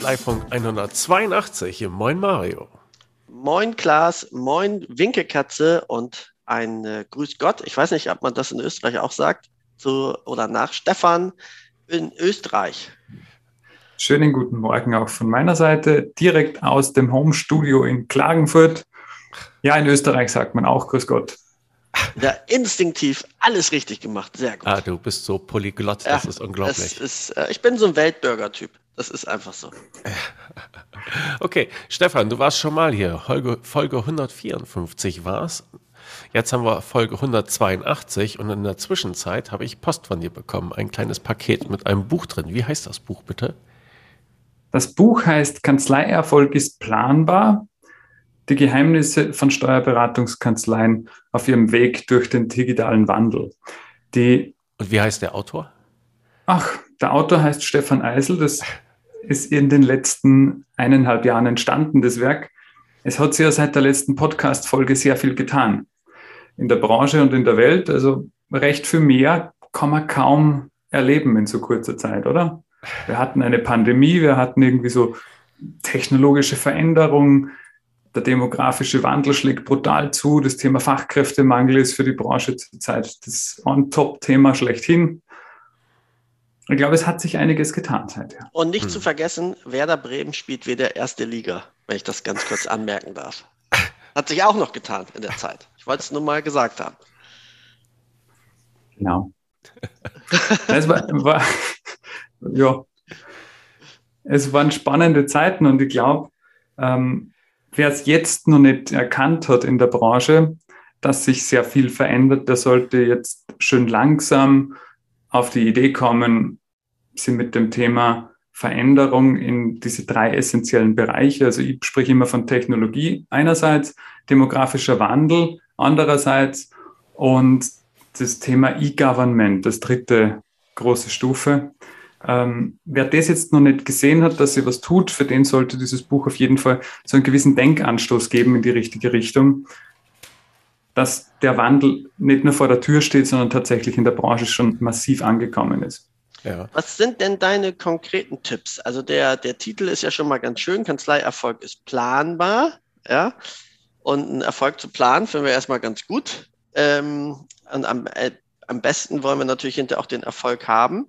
Kanzleifunk 182. Moin Mario. Moin Klaas, moin Winkelkatze und ein äh, Grüß Gott. Ich weiß nicht, ob man das in Österreich auch sagt. Zu oder nach Stefan in Österreich. Schönen guten Morgen auch von meiner Seite, direkt aus dem Home-Studio in Klagenfurt. Ja, in Österreich sagt man auch Grüß Gott. Ja, instinktiv alles richtig gemacht. Sehr gut. Ah, du bist so polyglott, das ja, ist unglaublich. Ist, äh, ich bin so ein Weltbürger-Typ. Das ist einfach so. Okay, Stefan, du warst schon mal hier. Folge, Folge 154 war es. Jetzt haben wir Folge 182 und in der Zwischenzeit habe ich Post von dir bekommen. Ein kleines Paket mit einem Buch drin. Wie heißt das Buch bitte? Das Buch heißt Kanzleierfolg ist planbar. Die Geheimnisse von Steuerberatungskanzleien auf ihrem Weg durch den digitalen Wandel. Die und wie heißt der Autor? Ach, der Autor heißt Stefan Eisel. Das ist in den letzten eineinhalb Jahren entstanden, das Werk. Es hat sich ja seit der letzten Podcast-Folge sehr viel getan. In der Branche und in der Welt. Also recht viel mehr kann man kaum erleben in so kurzer Zeit, oder? Wir hatten eine Pandemie, wir hatten irgendwie so technologische Veränderungen, der demografische Wandel schlägt brutal zu, das Thema Fachkräftemangel ist für die Branche zurzeit das On-Top-Thema schlechthin. Ich glaube, es hat sich einiges getan seither. Und nicht hm. zu vergessen, Werder Bremen spielt wieder erste Liga, wenn ich das ganz kurz anmerken darf. Hat sich auch noch getan in der Zeit. Ich wollte es nur mal gesagt haben. Genau. Es war, war, ja, es waren spannende Zeiten und ich glaube, ähm, wer es jetzt noch nicht erkannt hat in der Branche, dass sich sehr viel verändert, der sollte jetzt schön langsam auf die Idee kommen, sie mit dem Thema Veränderung in diese drei essentiellen Bereiche, also ich spreche immer von Technologie einerseits, demografischer Wandel andererseits und das Thema E-Government, das dritte große Stufe. Ähm, wer das jetzt noch nicht gesehen hat, dass sie was tut, für den sollte dieses Buch auf jeden Fall so einen gewissen Denkanstoß geben in die richtige Richtung, dass der Wandel nicht nur vor der Tür steht, sondern tatsächlich in der Branche schon massiv angekommen ist. Ja. Was sind denn deine konkreten Tipps? Also der, der Titel ist ja schon mal ganz schön, Kanzleierfolg ist planbar, ja. Und ein Erfolg zu planen finden wir erstmal ganz gut. Ähm, und am, äh, am besten wollen wir natürlich hinterher auch den Erfolg haben.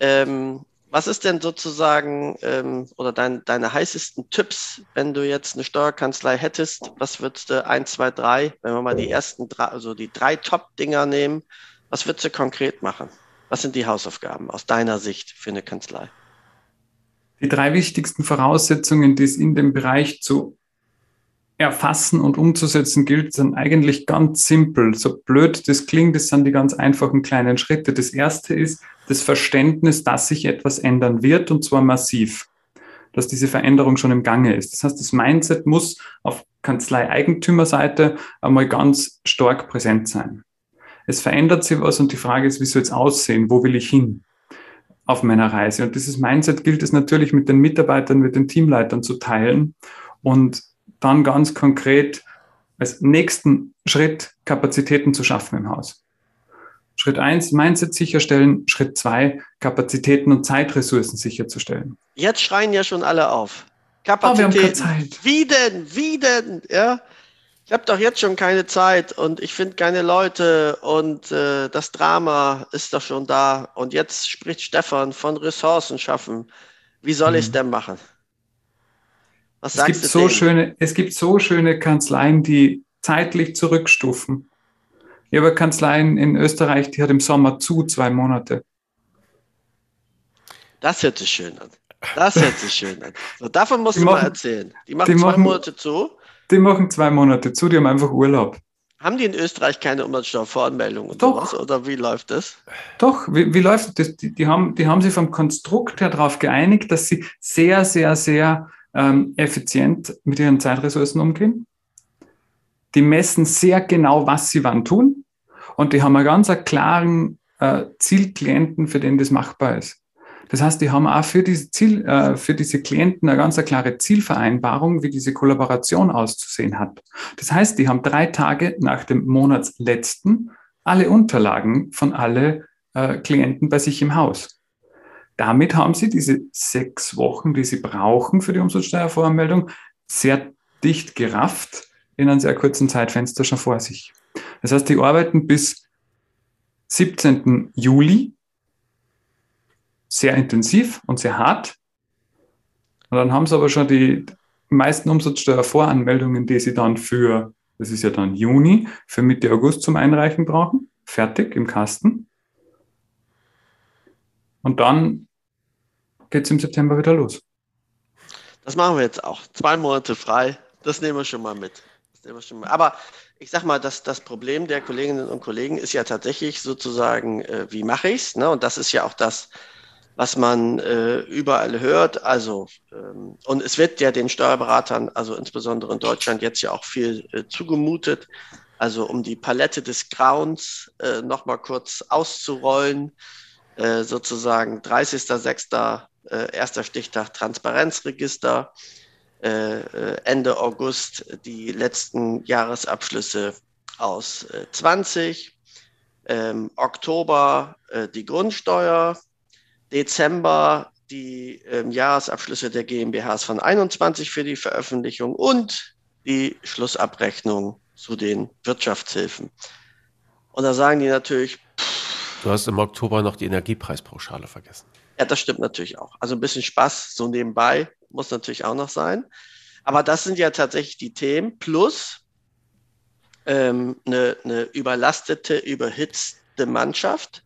Ähm, was ist denn sozusagen ähm, oder dein, deine heißesten Tipps, wenn du jetzt eine Steuerkanzlei hättest? Was würdest du eins, zwei, drei, wenn wir mal die ersten drei, also die drei Top-Dinger nehmen, was würdest du konkret machen? Was sind die Hausaufgaben aus deiner Sicht für eine Kanzlei? Die drei wichtigsten Voraussetzungen, die es in dem Bereich zu erfassen und umzusetzen gilt, sind eigentlich ganz simpel. So blöd das klingt, das sind die ganz einfachen kleinen Schritte. Das erste ist das Verständnis, dass sich etwas ändern wird und zwar massiv. Dass diese Veränderung schon im Gange ist. Das heißt, das Mindset muss auf Kanzlei-Eigentümerseite einmal ganz stark präsent sein. Es verändert sich was und die Frage ist, wie soll es aussehen? Wo will ich hin? auf meiner Reise. Und dieses Mindset gilt es natürlich mit den Mitarbeitern, mit den Teamleitern zu teilen und dann ganz konkret als nächsten Schritt Kapazitäten zu schaffen im Haus. Schritt eins Mindset sicherstellen. Schritt zwei Kapazitäten und Zeitressourcen sicherzustellen. Jetzt schreien ja schon alle auf. Kapazitäten. Oh, wir haben Zeit. Wie denn? Wie denn? Ja. Ich habe doch jetzt schon keine Zeit und ich finde keine Leute und äh, das Drama ist doch schon da. Und jetzt spricht Stefan von Ressourcen schaffen. Wie soll mhm. ich es denn machen? Was es gibt so schöne, es gibt so schöne Kanzleien, die zeitlich zurückstufen. Ich habe Kanzleien in Österreich, die hat im Sommer zu zwei Monate. Das hört sich schön an. Das hört sich schön an. So, davon musst die du machen, mal erzählen. Die machen die zwei machen, Monate zu. Die machen zwei Monate zu, die haben einfach Urlaub. Haben die in Österreich keine Umsatzsteuervoranmeldung Doch. sowas? Oder wie läuft das? Doch, wie, wie läuft das? Die, die, haben, die haben sich vom Konstrukt her darauf geeinigt, dass sie sehr, sehr, sehr ähm, effizient mit ihren Zeitressourcen umgehen. Die messen sehr genau, was sie wann tun. Und die haben einen ganz klaren äh, Zielklienten, für den das machbar ist. Das heißt, die haben auch für diese, Ziel, äh, für diese Klienten eine ganz klare Zielvereinbarung, wie diese Kollaboration auszusehen hat. Das heißt, die haben drei Tage nach dem Monatsletzten alle Unterlagen von alle äh, Klienten bei sich im Haus. damit haben Sie diese sechs Wochen, die Sie brauchen für die Umsatzsteuervoranmeldung, sehr dicht gerafft in einem sehr kurzen Zeitfenster schon vor sich. Das heißt, die arbeiten bis 17. Juli sehr intensiv und sehr hart. Und dann haben sie aber schon die meisten Umsatzsteuervoranmeldungen, die sie dann für, das ist ja dann Juni, für Mitte August zum Einreichen brauchen. Fertig im Kasten. Und dann geht es im September wieder los. Das machen wir jetzt auch. Zwei Monate frei. Das nehmen wir schon mal mit. Aber ich sag mal, das, das Problem der Kolleginnen und Kollegen ist ja tatsächlich sozusagen, äh, wie mache ich es? Ne? Und das ist ja auch das, was man äh, überall hört. Also, ähm, und es wird ja den Steuerberatern, also insbesondere in Deutschland, jetzt ja auch viel äh, zugemutet. Also, um die Palette des Grauens äh, nochmal kurz auszurollen, äh, sozusagen 30.06. Äh, erster Stichtag Transparenzregister. Äh, äh, Ende August die letzten Jahresabschlüsse aus 20, ähm, Oktober äh, die Grundsteuer, Dezember die ähm, Jahresabschlüsse der GmbHs von 21 für die Veröffentlichung und die Schlussabrechnung zu den Wirtschaftshilfen. Und da sagen die natürlich. Pff, du hast im Oktober noch die Energiepreispauschale vergessen. Ja, das stimmt natürlich auch. Also ein bisschen Spaß so nebenbei muss natürlich auch noch sein. Aber das sind ja tatsächlich die Themen plus ähm, eine, eine überlastete, überhitzte Mannschaft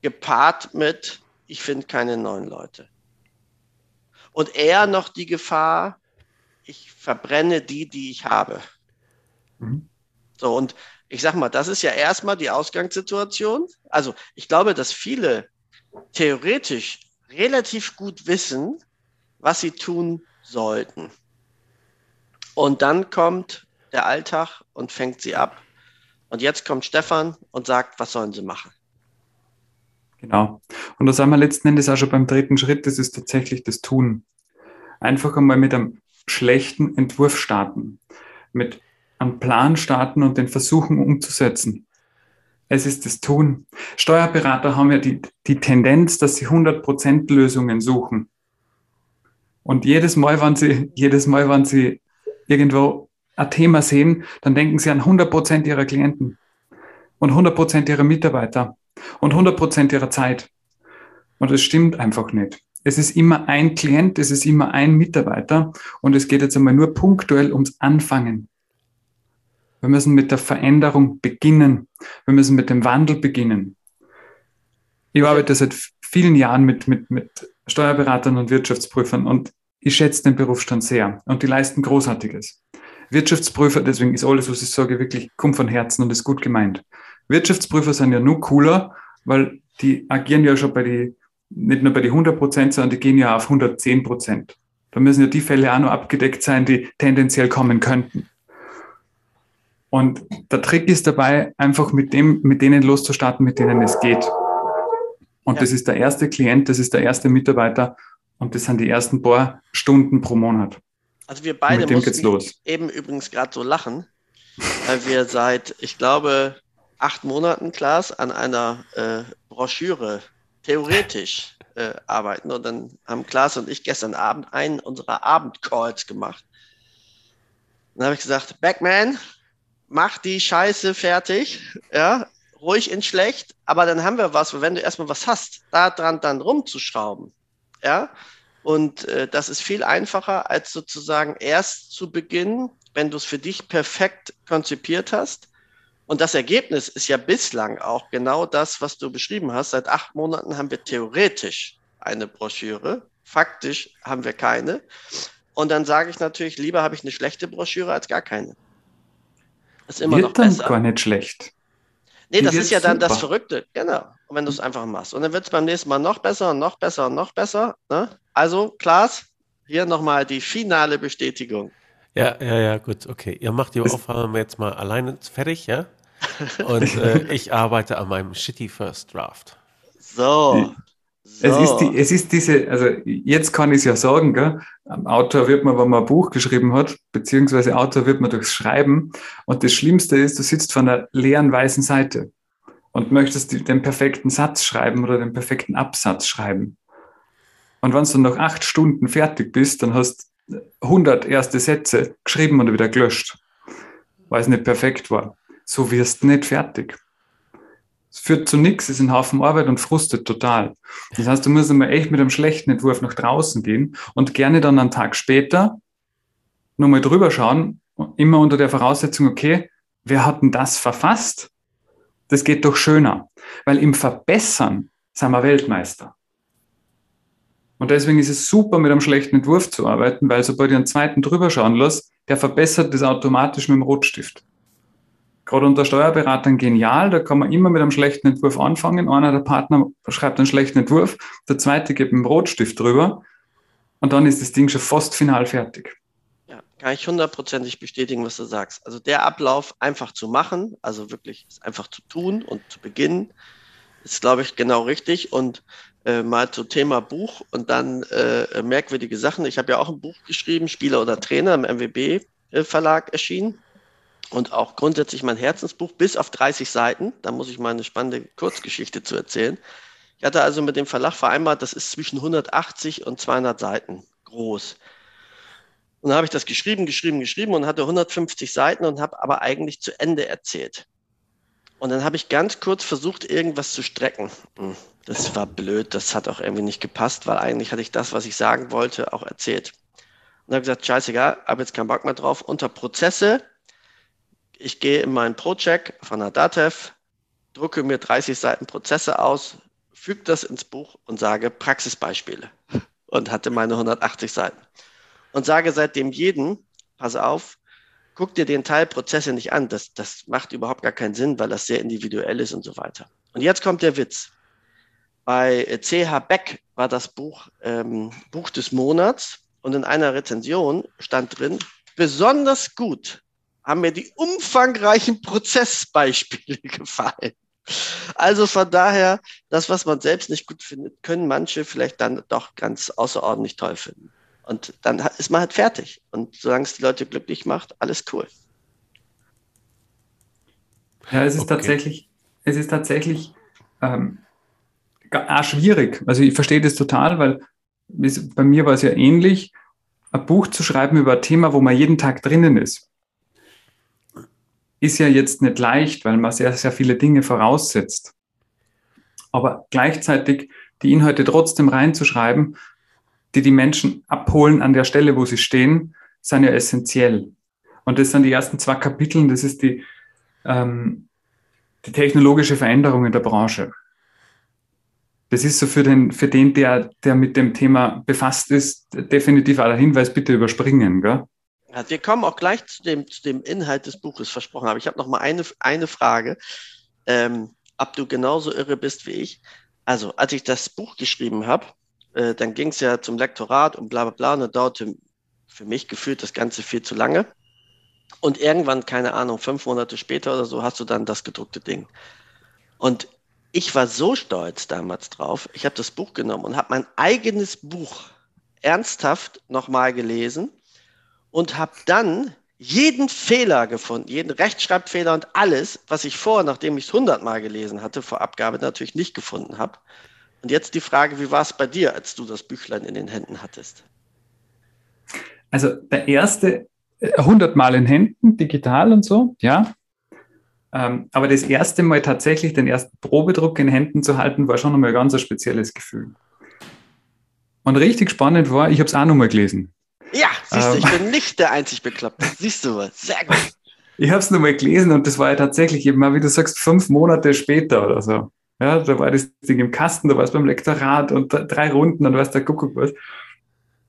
gepaart mit ich finde keine neuen Leute. Und eher noch die Gefahr, ich verbrenne die, die ich habe. Mhm. So, und ich sag mal, das ist ja erstmal die Ausgangssituation. Also, ich glaube, dass viele theoretisch relativ gut wissen, was sie tun sollten. Und dann kommt der Alltag und fängt sie ab. Und jetzt kommt Stefan und sagt, was sollen sie machen? Genau. Und da sind wir letzten Endes auch schon beim dritten Schritt, das ist tatsächlich das Tun. Einfach einmal mit einem schlechten Entwurf starten, mit einem Plan starten und den versuchen umzusetzen. Es ist das Tun. Steuerberater haben ja die, die Tendenz, dass sie 100% Lösungen suchen. Und jedes Mal, wenn sie, jedes Mal, wenn sie irgendwo ein Thema sehen, dann denken sie an 100% ihrer Klienten und 100% ihrer Mitarbeiter und 100% ihrer Zeit. Und das stimmt einfach nicht. Es ist immer ein Klient, es ist immer ein Mitarbeiter und es geht jetzt einmal nur punktuell ums Anfangen. Wir müssen mit der Veränderung beginnen. Wir müssen mit dem Wandel beginnen. Ich arbeite seit vielen Jahren mit, mit, mit Steuerberatern und Wirtschaftsprüfern und ich schätze den Berufsstand sehr und die leisten Großartiges. Wirtschaftsprüfer, deswegen ist alles, was ich sage, wirklich kommt von Herzen und ist gut gemeint. Wirtschaftsprüfer sind ja nur cooler, weil die agieren ja schon bei die, nicht nur bei die 100 Prozent, sondern die gehen ja auf 110 Prozent. Da müssen ja die Fälle auch noch abgedeckt sein, die tendenziell kommen könnten. Und der Trick ist dabei, einfach mit dem, mit denen loszustarten, mit denen es geht. Und ja. das ist der erste Klient, das ist der erste Mitarbeiter und das sind die ersten paar Stunden pro Monat. Also wir beide mussten eben übrigens gerade so lachen, weil wir seit, ich glaube, acht Monaten, Klaas, an einer äh, Broschüre theoretisch äh, arbeiten. Und dann haben Klaas und ich gestern Abend einen unserer Abendcalls gemacht. Dann habe ich gesagt, Backman, mach die Scheiße fertig, ja, ruhig in schlecht, aber dann haben wir was, wenn du erstmal was hast, da dran dann rumzuschrauben, ja, und äh, das ist viel einfacher, als sozusagen erst zu beginnen, wenn du es für dich perfekt konzipiert hast und das Ergebnis ist ja bislang auch genau das, was du beschrieben hast. Seit acht Monaten haben wir theoretisch eine Broschüre. Faktisch haben wir keine. Und dann sage ich natürlich, lieber habe ich eine schlechte Broschüre als gar keine. Das ist immer Wird noch dann besser. gar nicht schlecht. Nee, Die das ist ja dann super. das Verrückte. Genau. Und wenn du es einfach machst. Und dann wird es beim nächsten Mal noch besser und noch besser und noch besser. Ne? Also, Klaas, hier nochmal die finale Bestätigung. Ja, ja, ja, gut, okay. Ihr macht die Aufnahme jetzt mal alleine fertig, ja? Und äh, ich arbeite an meinem Shitty First Draft. So. So. Es, ist die, es ist diese, also jetzt kann ich es ja sagen, gell? Autor wird man, wenn man ein Buch geschrieben hat, beziehungsweise Autor wird man durchs Schreiben. Und das Schlimmste ist, du sitzt von einer leeren weißen Seite und möchtest den perfekten Satz schreiben oder den perfekten Absatz schreiben. Und wenn du nach acht Stunden fertig bist, dann hast du 100 erste Sätze geschrieben und wieder gelöscht, weil es nicht perfekt war. So wirst du nicht fertig. Es führt zu nichts, ist ein Haufen Arbeit und frustet total. Das heißt, du musst immer echt mit einem schlechten Entwurf nach draußen gehen und gerne dann einen Tag später nochmal drüber schauen, immer unter der Voraussetzung, okay, wer hat denn das verfasst? Das geht doch schöner, weil im Verbessern sind wir Weltmeister. Und deswegen ist es super, mit einem schlechten Entwurf zu arbeiten, weil sobald ich einen zweiten drüber schauen lasse, der verbessert das automatisch mit dem Rotstift. Gerade unter Steuerberatern genial, da kann man immer mit einem schlechten Entwurf anfangen. Einer der Partner schreibt einen schlechten Entwurf, der zweite gibt einen Rotstift drüber und dann ist das Ding schon fast final fertig. Kann ich hundertprozentig bestätigen, was du sagst. Also der Ablauf einfach zu machen, also wirklich einfach zu tun und zu beginnen, ist, glaube ich, genau richtig. Und äh, mal zum Thema Buch und dann äh, merkwürdige Sachen. Ich habe ja auch ein Buch geschrieben, Spieler oder Trainer im MWB äh, erschienen. Und auch grundsätzlich mein Herzensbuch bis auf 30 Seiten. Da muss ich mal eine spannende Kurzgeschichte zu erzählen. Ich hatte also mit dem Verlag vereinbart, das ist zwischen 180 und 200 Seiten groß. Und dann habe ich das geschrieben, geschrieben, geschrieben und hatte 150 Seiten und habe aber eigentlich zu Ende erzählt. Und dann habe ich ganz kurz versucht, irgendwas zu strecken. Hm, das war blöd, das hat auch irgendwie nicht gepasst, weil eigentlich hatte ich das, was ich sagen wollte, auch erzählt. Und habe gesagt, scheißegal, habe jetzt keinen Bock mehr drauf. Unter Prozesse, ich gehe in meinen Project von der Datev, drucke mir 30 Seiten Prozesse aus, füge das ins Buch und sage Praxisbeispiele. Und hatte meine 180 Seiten. Und sage seitdem jeden, pass auf, guck dir den Teil Prozesse nicht an. Das, das macht überhaupt gar keinen Sinn, weil das sehr individuell ist und so weiter. Und jetzt kommt der Witz. Bei CH Beck war das Buch ähm, Buch des Monats und in einer Rezension stand drin, besonders gut haben mir die umfangreichen Prozessbeispiele gefallen. Also von daher, das, was man selbst nicht gut findet, können manche vielleicht dann doch ganz außerordentlich toll finden. Und dann ist man halt fertig. Und solange es die Leute glücklich macht, alles cool. Ja, es ist okay. tatsächlich, es ist tatsächlich ähm, auch schwierig. Also ich verstehe das total, weil bei mir war es ja ähnlich, ein Buch zu schreiben über ein Thema, wo man jeden Tag drinnen ist. Ist ja jetzt nicht leicht, weil man sehr, sehr viele Dinge voraussetzt. Aber gleichzeitig die Inhalte trotzdem reinzuschreiben, die die Menschen abholen an der Stelle, wo sie stehen, sind ja essentiell. Und das sind die ersten zwei Kapitel, das ist die, ähm, die technologische Veränderung in der Branche. Das ist so für den, für den der, der mit dem Thema befasst ist, definitiv aller Hinweis, bitte überspringen. Gell? Ja, wir kommen auch gleich zu dem, zu dem Inhalt des Buches versprochen. Aber ich habe noch mal eine, eine Frage, ähm, ob du genauso irre bist wie ich. Also, als ich das Buch geschrieben habe, äh, dann ging es ja zum Lektorat und bla bla bla und dauerte für mich gefühlt das Ganze viel zu lange. Und irgendwann, keine Ahnung, fünf Monate später oder so, hast du dann das gedruckte Ding. Und ich war so stolz damals drauf. Ich habe das Buch genommen und habe mein eigenes Buch ernsthaft nochmal gelesen und habe dann jeden Fehler gefunden, jeden Rechtschreibfehler und alles, was ich vorher, nachdem ich es hundertmal gelesen hatte, vor Abgabe natürlich nicht gefunden habe. Und jetzt die Frage, wie war es bei dir, als du das Büchlein in den Händen hattest? Also der erste 100 äh, Mal in Händen, digital und so, ja. Ähm, aber das erste Mal tatsächlich den ersten Probedruck in Händen zu halten, war schon einmal ein ganz spezielles Gefühl. Und richtig spannend war, ich habe es auch nochmal gelesen. Ja, siehst du, ähm, ich bin nicht der einzig Bekloppte. Siehst du was? Sehr gut. Ich habe es nochmal gelesen und das war ja tatsächlich eben mal, wie du sagst, fünf Monate später oder so. Ja, da war das Ding im Kasten, da war es beim Lektorat und drei Runden und weiß der Kuckuck was.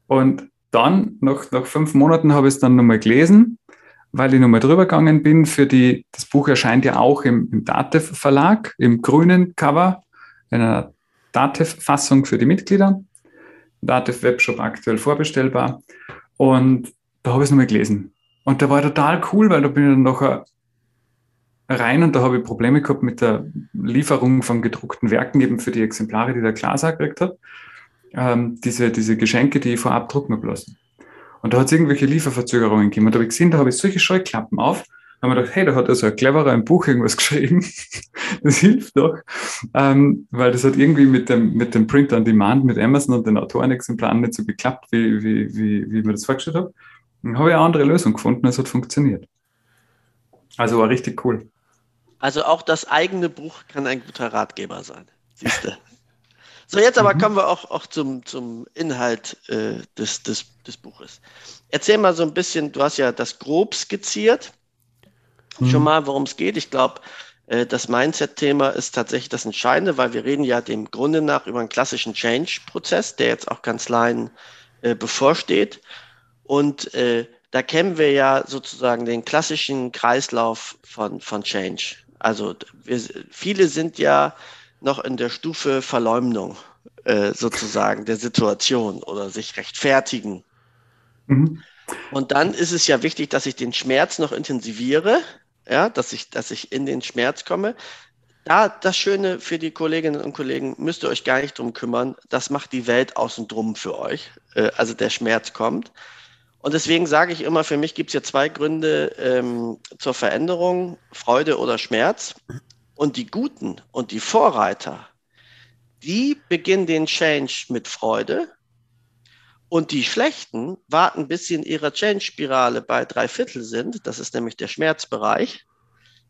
Und dann, nach, nach fünf Monaten, habe ich es dann nochmal gelesen, weil ich nochmal drüber gegangen bin. Für die, das Buch erscheint ja auch im, im Datev Verlag, im grünen Cover, in einer Datev-Fassung für die Mitglieder. Datev Webshop aktuell vorbestellbar. Und da habe ich es nochmal gelesen. Und der war total cool, weil da bin ich dann nachher rein und da habe ich Probleme gehabt mit der Lieferung von gedruckten Werken eben für die Exemplare, die der Glaser gekriegt hat. Ähm, diese, diese Geschenke, die ich vorab drucken habe lassen. Und da hat es irgendwelche Lieferverzögerungen gegeben. Und da habe ich gesehen, da habe ich solche Scheuklappen auf haben wir gedacht, hey, da hat also ein cleverer im Buch irgendwas geschrieben. das hilft doch. Ähm, weil das hat irgendwie mit dem, mit dem Print on Demand, mit Amazon und den Autorenexemplaren nicht so geklappt, wie, wie, wie, wie mir das vorgestellt habe. Dann habe ich eine andere Lösung gefunden, es hat funktioniert. Also war richtig cool. Also auch das eigene Buch kann ein guter Ratgeber sein. Siehst du? So, jetzt aber mhm. kommen wir auch, auch zum, zum Inhalt äh, des, des, des Buches. Erzähl mal so ein bisschen, du hast ja das grob skizziert, mhm. schon mal, worum es geht. Ich glaube, äh, das Mindset-Thema ist tatsächlich das Entscheidende, weil wir reden ja dem Grunde nach über einen klassischen Change-Prozess, der jetzt auch Kanzleien äh, bevorsteht. Und äh, da kennen wir ja sozusagen den klassischen Kreislauf von, von Change. Also wir, viele sind ja noch in der Stufe Verleumdung äh, sozusagen der Situation oder sich rechtfertigen. Mhm. Und dann ist es ja wichtig, dass ich den Schmerz noch intensiviere, ja, dass ich, dass ich in den Schmerz komme. Da das Schöne für die Kolleginnen und Kollegen, müsst ihr euch gar nicht drum kümmern. Das macht die Welt außen drum für euch. Äh, also der Schmerz kommt. Und deswegen sage ich immer, für mich gibt es ja zwei Gründe ähm, zur Veränderung, Freude oder Schmerz. Und die Guten und die Vorreiter, die beginnen den Change mit Freude. Und die Schlechten warten, bis sie in ihrer Change-Spirale bei drei Viertel sind. Das ist nämlich der Schmerzbereich.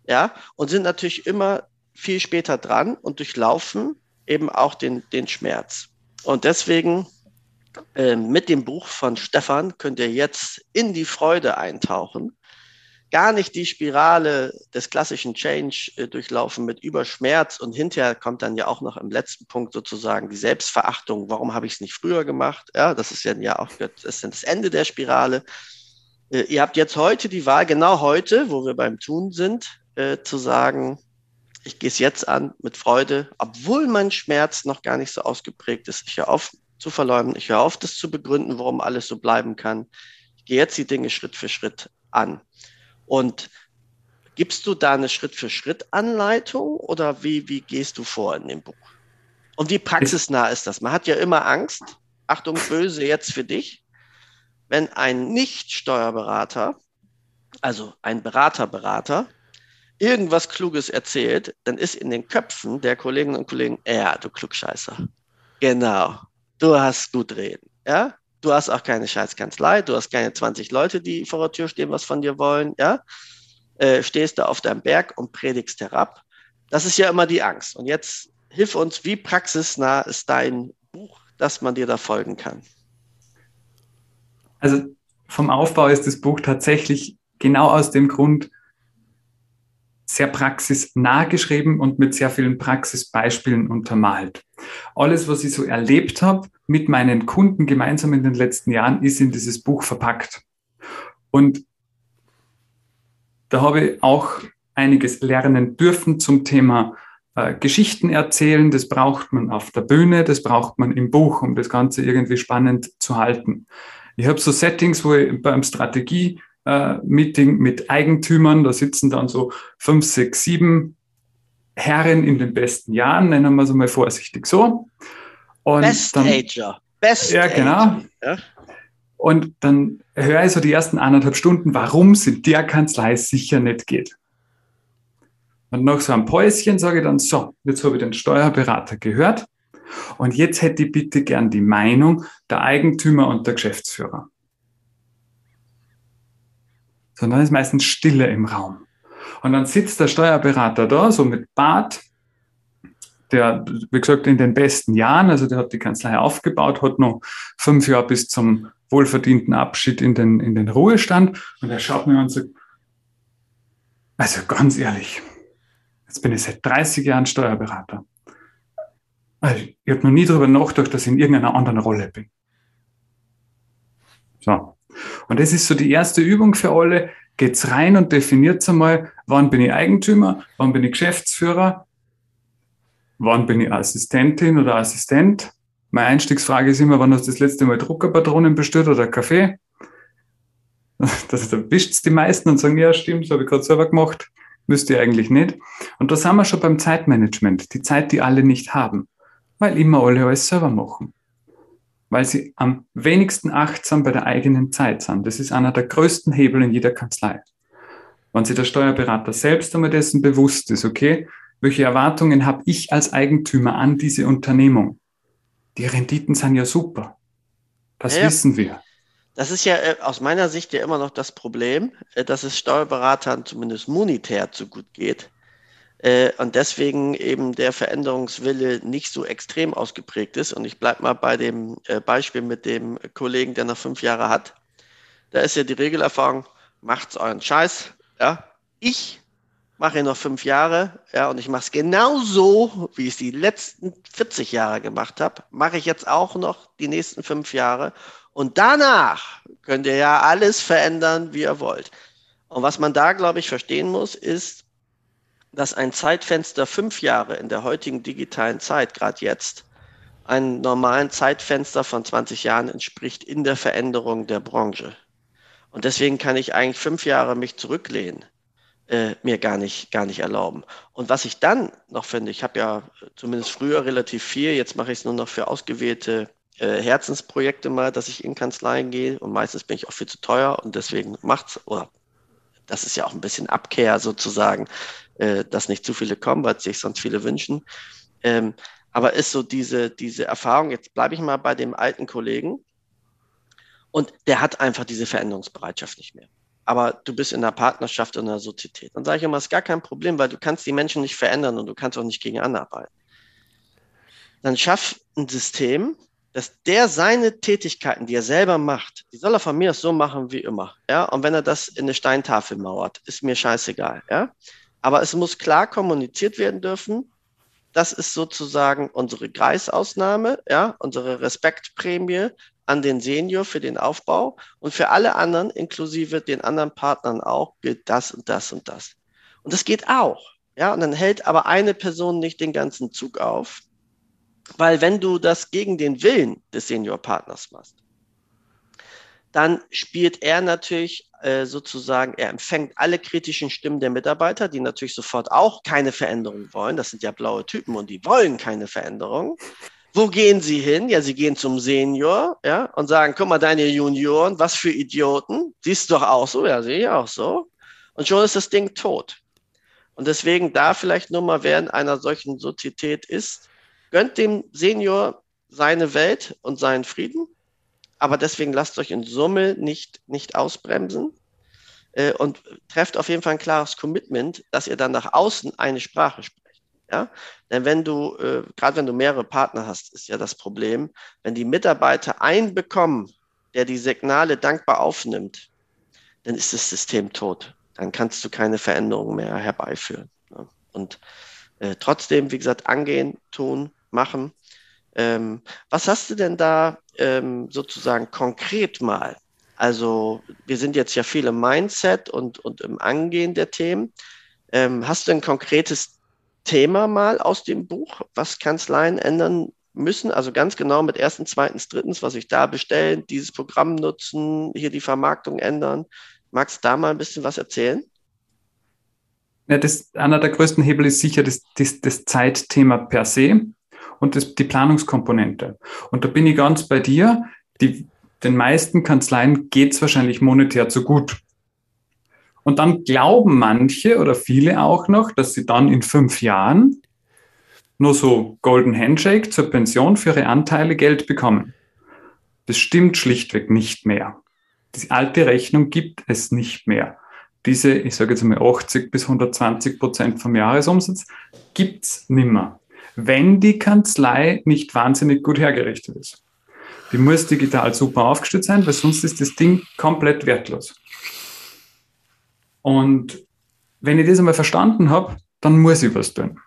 Ja, und sind natürlich immer viel später dran und durchlaufen eben auch den, den Schmerz. Und deswegen mit dem Buch von Stefan könnt ihr jetzt in die Freude eintauchen gar nicht die Spirale des klassischen Change äh, durchlaufen mit Überschmerz und hinterher kommt dann ja auch noch im letzten Punkt sozusagen die Selbstverachtung. Warum habe ich es nicht früher gemacht? Ja, das ist ja auch das, das Ende der Spirale. Äh, ihr habt jetzt heute die Wahl, genau heute, wo wir beim Tun sind, äh, zu sagen, ich gehe es jetzt an mit Freude, obwohl mein Schmerz noch gar nicht so ausgeprägt ist. Ich höre auf zu verleumden, ich höre auf, das zu begründen, warum alles so bleiben kann. Ich gehe jetzt die Dinge Schritt für Schritt an. Und gibst du da eine Schritt-für-Schritt-Anleitung oder wie, wie gehst du vor in dem Buch? Und wie praxisnah ist das? Man hat ja immer Angst, Achtung, böse jetzt für dich, wenn ein Nicht-Steuerberater, also ein Berater-Berater, irgendwas Kluges erzählt, dann ist in den Köpfen der Kolleginnen und Kollegen, ja, du Klugscheißer. Genau, du hast gut reden. Ja, Du hast auch keine Scheißkanzlei, du hast keine 20 Leute, die vor der Tür stehen, was von dir wollen, ja? Äh, stehst da auf deinem Berg und predigst herab. Das ist ja immer die Angst. Und jetzt hilf uns, wie praxisnah ist dein Buch, dass man dir da folgen kann? Also vom Aufbau ist das Buch tatsächlich genau aus dem Grund sehr praxisnah geschrieben und mit sehr vielen Praxisbeispielen untermalt. Alles, was ich so erlebt habe mit meinen Kunden gemeinsam in den letzten Jahren, ist in dieses Buch verpackt. Und da habe ich auch einiges lernen dürfen zum Thema äh, Geschichten erzählen. Das braucht man auf der Bühne, das braucht man im Buch, um das Ganze irgendwie spannend zu halten. Ich habe so Settings, wo ich beim Strategie Meeting mit Eigentümern. Da sitzen dann so fünf, sechs, sieben Herren in den besten Jahren, nennen wir es mal vorsichtig so. Und Best dann, Ager. Best ja, genau. Ja. Und dann höre ich so die ersten anderthalb Stunden, warum es in der Kanzlei sicher nicht geht. Und nach so einem Päuschen sage ich dann, so, jetzt habe ich den Steuerberater gehört und jetzt hätte ich bitte gern die Meinung der Eigentümer und der Geschäftsführer sondern ist meistens Stille im Raum. Und dann sitzt der Steuerberater da, so mit Bart, der, wie gesagt, in den besten Jahren, also der hat die Kanzlei aufgebaut, hat noch fünf Jahre bis zum wohlverdienten Abschied in den, in den Ruhestand. Und er schaut mir an und sagt, also ganz ehrlich, jetzt bin ich seit 30 Jahren Steuerberater. Also ich habe noch nie darüber nachgedacht, dass ich in irgendeiner anderen Rolle bin. So. Und das ist so die erste Übung für alle. Geht's rein und definiert einmal, wann bin ich Eigentümer, wann bin ich Geschäftsführer, wann bin ich Assistentin oder Assistent. Meine Einstiegsfrage ist immer, wann hast du das letzte Mal Druckerpatronen bestellt oder Kaffee? Das erwischt die meisten und sagen, ja, stimmt, das habe ich gerade selber gemacht. Müsst ihr eigentlich nicht. Und da sind wir schon beim Zeitmanagement. Die Zeit, die alle nicht haben. Weil immer alle alles selber machen weil sie am wenigsten achtsam bei der eigenen Zeit sind. Das ist einer der größten Hebel in jeder Kanzlei. wenn sich der Steuerberater selbst einmal dessen bewusst ist, okay, welche Erwartungen habe ich als Eigentümer an diese Unternehmung? Die Renditen sind ja super. Das ja, wissen wir. Das ist ja äh, aus meiner Sicht ja immer noch das Problem, äh, dass es Steuerberatern zumindest monetär zu gut geht äh, und deswegen eben der Veränderungswille nicht so extrem ausgeprägt ist. Und ich bleibe mal bei dem äh, Beispiel mit dem Kollegen, der noch fünf Jahre hat. Da ist ja die Regelerfahrung, macht's euren Scheiß. Ja? Ich mache noch fünf Jahre, ja, und ich mache es genauso, wie ich es die letzten 40 Jahre gemacht habe, mache ich jetzt auch noch die nächsten fünf Jahre. Und danach könnt ihr ja alles verändern, wie ihr wollt. Und was man da, glaube ich, verstehen muss, ist, dass ein Zeitfenster fünf Jahre in der heutigen digitalen Zeit, gerade jetzt, einem normalen Zeitfenster von 20 Jahren entspricht in der Veränderung der Branche. Und deswegen kann ich eigentlich fünf Jahre mich zurücklehnen, äh, mir gar nicht, gar nicht erlauben. Und was ich dann noch finde, ich habe ja zumindest früher relativ viel, jetzt mache ich es nur noch für ausgewählte äh, Herzensprojekte mal, dass ich in Kanzleien gehe und meistens bin ich auch viel zu teuer und deswegen macht's, oder das ist ja auch ein bisschen Abkehr sozusagen, äh, dass nicht zu viele kommen, weil sich sonst viele wünschen. Ähm, aber ist so diese, diese Erfahrung, jetzt bleibe ich mal bei dem alten Kollegen und der hat einfach diese Veränderungsbereitschaft nicht mehr. Aber du bist in einer Partnerschaft, in einer Sozietät. Dann sage ich immer, es ist gar kein Problem, weil du kannst die Menschen nicht verändern und du kannst auch nicht gegen anarbeiten. Dann schaff ein System, dass der seine Tätigkeiten, die er selber macht, die soll er von mir so machen wie immer. Ja? Und wenn er das in eine Steintafel mauert, ist mir scheißegal. Ja? Aber es muss klar kommuniziert werden dürfen. Das ist sozusagen unsere Greisausnahme, ja, unsere Respektprämie an den Senior für den Aufbau und für alle anderen, inklusive den anderen Partnern auch, gilt das und das und das. Und das geht auch. Ja, und dann hält aber eine Person nicht den ganzen Zug auf, weil wenn du das gegen den Willen des Seniorpartners machst, dann spielt er natürlich äh, sozusagen, er empfängt alle kritischen Stimmen der Mitarbeiter, die natürlich sofort auch keine Veränderung wollen. Das sind ja blaue Typen und die wollen keine Veränderung. Wo gehen sie hin? Ja, sie gehen zum Senior, ja, und sagen, guck mal, deine Junioren, was für Idioten. Siehst du doch auch so? Ja, sehe ich auch so. Und schon ist das Ding tot. Und deswegen da vielleicht nur mal, wer in einer solchen Sozietät ist, Gönnt dem Senior seine Welt und seinen Frieden, aber deswegen lasst euch in Summe nicht, nicht ausbremsen äh, und trefft auf jeden Fall ein klares Commitment, dass ihr dann nach außen eine Sprache sprecht. Ja? Denn wenn du, äh, gerade wenn du mehrere Partner hast, ist ja das Problem, wenn die Mitarbeiter einen bekommen, der die Signale dankbar aufnimmt, dann ist das System tot. Dann kannst du keine Veränderung mehr herbeiführen. Ja? Und äh, trotzdem, wie gesagt, angehen, tun, machen. Ähm, was hast du denn da ähm, sozusagen konkret mal? Also wir sind jetzt ja viel im Mindset und, und im Angehen der Themen. Ähm, hast du ein konkretes Thema mal aus dem Buch, was Kanzleien ändern müssen? Also ganz genau mit ersten, zweitens, drittens, was ich da bestellen, dieses Programm nutzen, hier die Vermarktung ändern. Magst du da mal ein bisschen was erzählen? Ja, das, einer der größten Hebel ist sicher das, das, das Zeitthema per se und das, die Planungskomponente. Und da bin ich ganz bei dir. Die, den meisten Kanzleien geht es wahrscheinlich monetär zu gut. Und dann glauben manche oder viele auch noch, dass sie dann in fünf Jahren nur so Golden Handshake zur Pension für ihre Anteile Geld bekommen. Das stimmt schlichtweg nicht mehr. Die alte Rechnung gibt es nicht mehr. Diese, ich sage jetzt mal 80 bis 120 Prozent vom Jahresumsatz, gibt es nimmer wenn die Kanzlei nicht wahnsinnig gut hergerichtet ist. Die muss digital super aufgestellt sein, weil sonst ist das Ding komplett wertlos. Und wenn ich das einmal verstanden habe, dann muss ich was tun.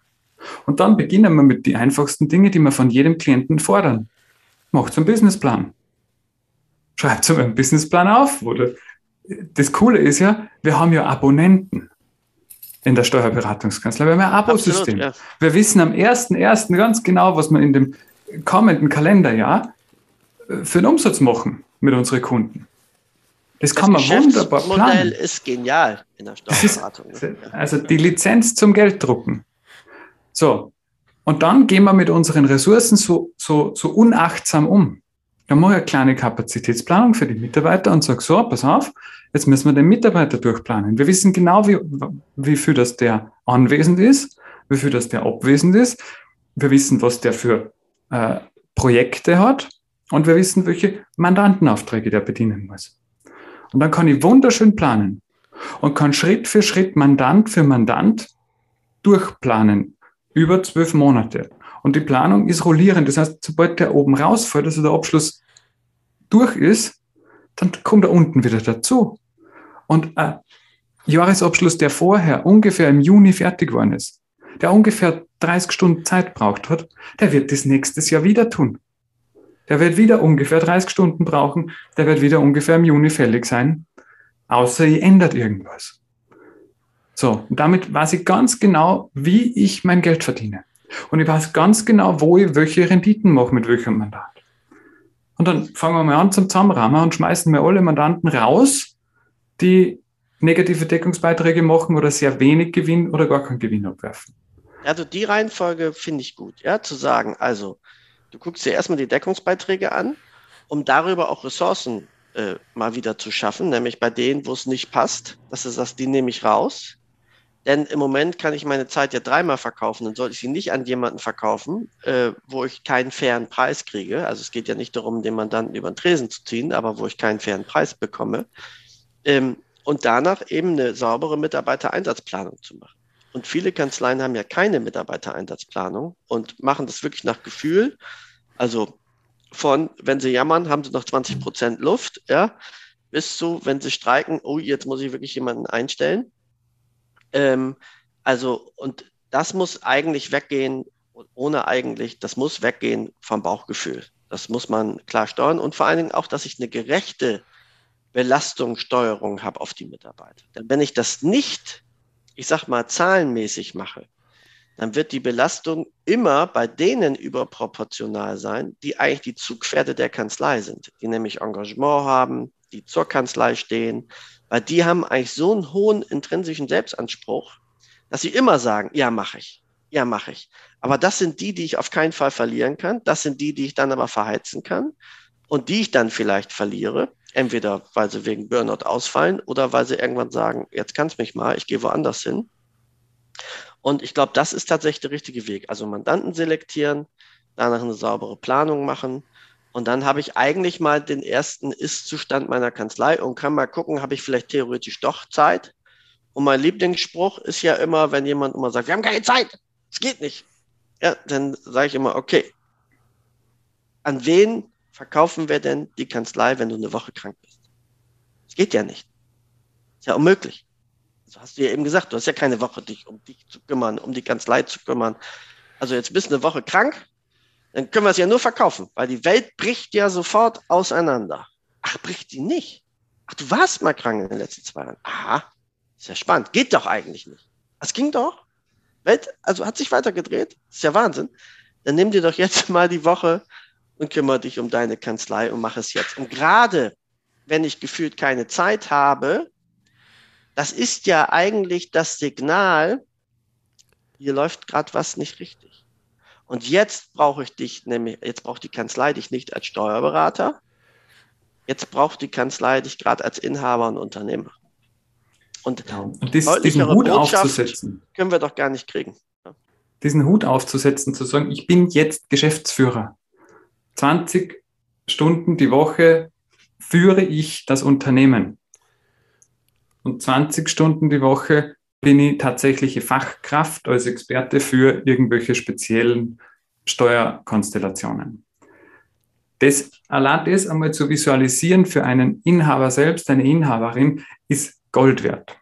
Und dann beginnen wir mit den einfachsten Dingen, die wir von jedem Klienten fordern. Macht einen Businessplan. Schreibt so einen Businessplan auf. Oder das Coole ist ja, wir haben ja Abonnenten in der Steuerberatungskanzlei. Wir haben ein Abosystem. Ja. Wir wissen am 1.1. ganz genau, was wir in dem kommenden Kalenderjahr äh, für einen Umsatz machen mit unseren Kunden. Das, das kann man wunderbar planen. Das Modell ist genial in der Steuerberatung. Ist, also die Lizenz zum Gelddrucken. So. Und dann gehen wir mit unseren Ressourcen so, so, so unachtsam um. Dann mache ich eine kleine Kapazitätsplanung für die Mitarbeiter und sage so, pass auf, Jetzt müssen wir den Mitarbeiter durchplanen. Wir wissen genau, wie, wie viel das der anwesend ist, wie viel das der abwesend ist. Wir wissen, was der für äh, Projekte hat und wir wissen, welche Mandantenaufträge der bedienen muss. Und dann kann ich wunderschön planen und kann Schritt für Schritt, Mandant für Mandant durchplanen über zwölf Monate. Und die Planung ist rollierend. Das heißt, sobald der oben rausfällt, also der Abschluss durch ist, dann kommt er unten wieder dazu. Und ein Jahresabschluss, der vorher ungefähr im Juni fertig geworden ist, der ungefähr 30 Stunden Zeit braucht hat, der wird das nächstes Jahr wieder tun. Der wird wieder ungefähr 30 Stunden brauchen, der wird wieder ungefähr im Juni fällig sein, außer ihr ändert irgendwas. So, und damit weiß ich ganz genau, wie ich mein Geld verdiene. Und ich weiß ganz genau, wo ich welche Renditen mache mit welchem Mandat. Und dann fangen wir mal an zum Zusammenrahmen und schmeißen wir alle Mandanten raus, die negative Deckungsbeiträge machen oder sehr wenig Gewinn oder gar keinen Gewinn abwerfen. Also die Reihenfolge finde ich gut, ja, zu sagen, also du guckst dir erstmal die Deckungsbeiträge an, um darüber auch Ressourcen äh, mal wieder zu schaffen, nämlich bei denen, wo es nicht passt, dass du sagst, die nehme ich raus denn im Moment kann ich meine Zeit ja dreimal verkaufen und sollte ich sie nicht an jemanden verkaufen, äh, wo ich keinen fairen Preis kriege. Also es geht ja nicht darum, den Mandanten über den Tresen zu ziehen, aber wo ich keinen fairen Preis bekomme. Ähm, und danach eben eine saubere Mitarbeitereinsatzplanung zu machen. Und viele Kanzleien haben ja keine Mitarbeitereinsatzplanung und machen das wirklich nach Gefühl. Also von, wenn sie jammern, haben sie noch 20 Prozent Luft, ja, bis zu, wenn sie streiken, oh, jetzt muss ich wirklich jemanden einstellen. Ähm, also, und das muss eigentlich weggehen, ohne eigentlich, das muss weggehen vom Bauchgefühl. Das muss man klar steuern und vor allen Dingen auch, dass ich eine gerechte Belastungssteuerung habe auf die Mitarbeiter. Denn wenn ich das nicht, ich sag mal, zahlenmäßig mache, dann wird die Belastung immer bei denen überproportional sein, die eigentlich die Zugpferde der Kanzlei sind, die nämlich Engagement haben, die zur Kanzlei stehen, weil die haben eigentlich so einen hohen intrinsischen Selbstanspruch, dass sie immer sagen, ja, mache ich. Ja, mache ich. Aber das sind die, die ich auf keinen Fall verlieren kann. Das sind die, die ich dann aber verheizen kann und die ich dann vielleicht verliere. Entweder weil sie wegen Burnout ausfallen oder weil sie irgendwann sagen, jetzt kannst mich mal, ich gehe woanders hin. Und ich glaube, das ist tatsächlich der richtige Weg. Also Mandanten selektieren, danach eine saubere Planung machen und dann habe ich eigentlich mal den ersten Ist-Zustand meiner Kanzlei und kann mal gucken, habe ich vielleicht theoretisch doch Zeit. Und mein Lieblingsspruch ist ja immer, wenn jemand immer sagt, wir haben keine Zeit, es geht nicht. Ja, dann sage ich immer, okay, an wen verkaufen wir denn die Kanzlei, wenn du eine Woche krank bist? Es geht ja nicht. Ist ja unmöglich. So hast du ja eben gesagt, du hast ja keine Woche, dich um dich zu kümmern, um die Kanzlei zu kümmern. Also jetzt bist du eine Woche krank, dann können wir es ja nur verkaufen, weil die Welt bricht ja sofort auseinander. Ach, bricht die nicht? Ach, du warst mal krank in den letzten zwei Jahren. Aha, ist ja spannend. Geht doch eigentlich nicht. Es ging doch. Welt, also hat sich weitergedreht. Ist ja Wahnsinn. Dann nimm dir doch jetzt mal die Woche und kümmere dich um deine Kanzlei und mach es jetzt. Und gerade wenn ich gefühlt keine Zeit habe, das ist ja eigentlich das Signal, hier läuft gerade was nicht richtig. Und jetzt brauche ich dich, nämlich, jetzt braucht die Kanzlei dich nicht als Steuerberater. Jetzt braucht die Kanzlei dich gerade als Inhaber und Unternehmer. Und, genau. dies, diesen Hut Botschaft aufzusetzen. Können wir doch gar nicht kriegen. Diesen Hut aufzusetzen, zu sagen, ich bin jetzt Geschäftsführer. 20 Stunden die Woche führe ich das Unternehmen. Und 20 Stunden die Woche bin ich tatsächliche Fachkraft als Experte für irgendwelche speziellen Steuerkonstellationen. Das, allein das einmal zu visualisieren für einen Inhaber selbst, eine Inhaberin, ist Gold wert.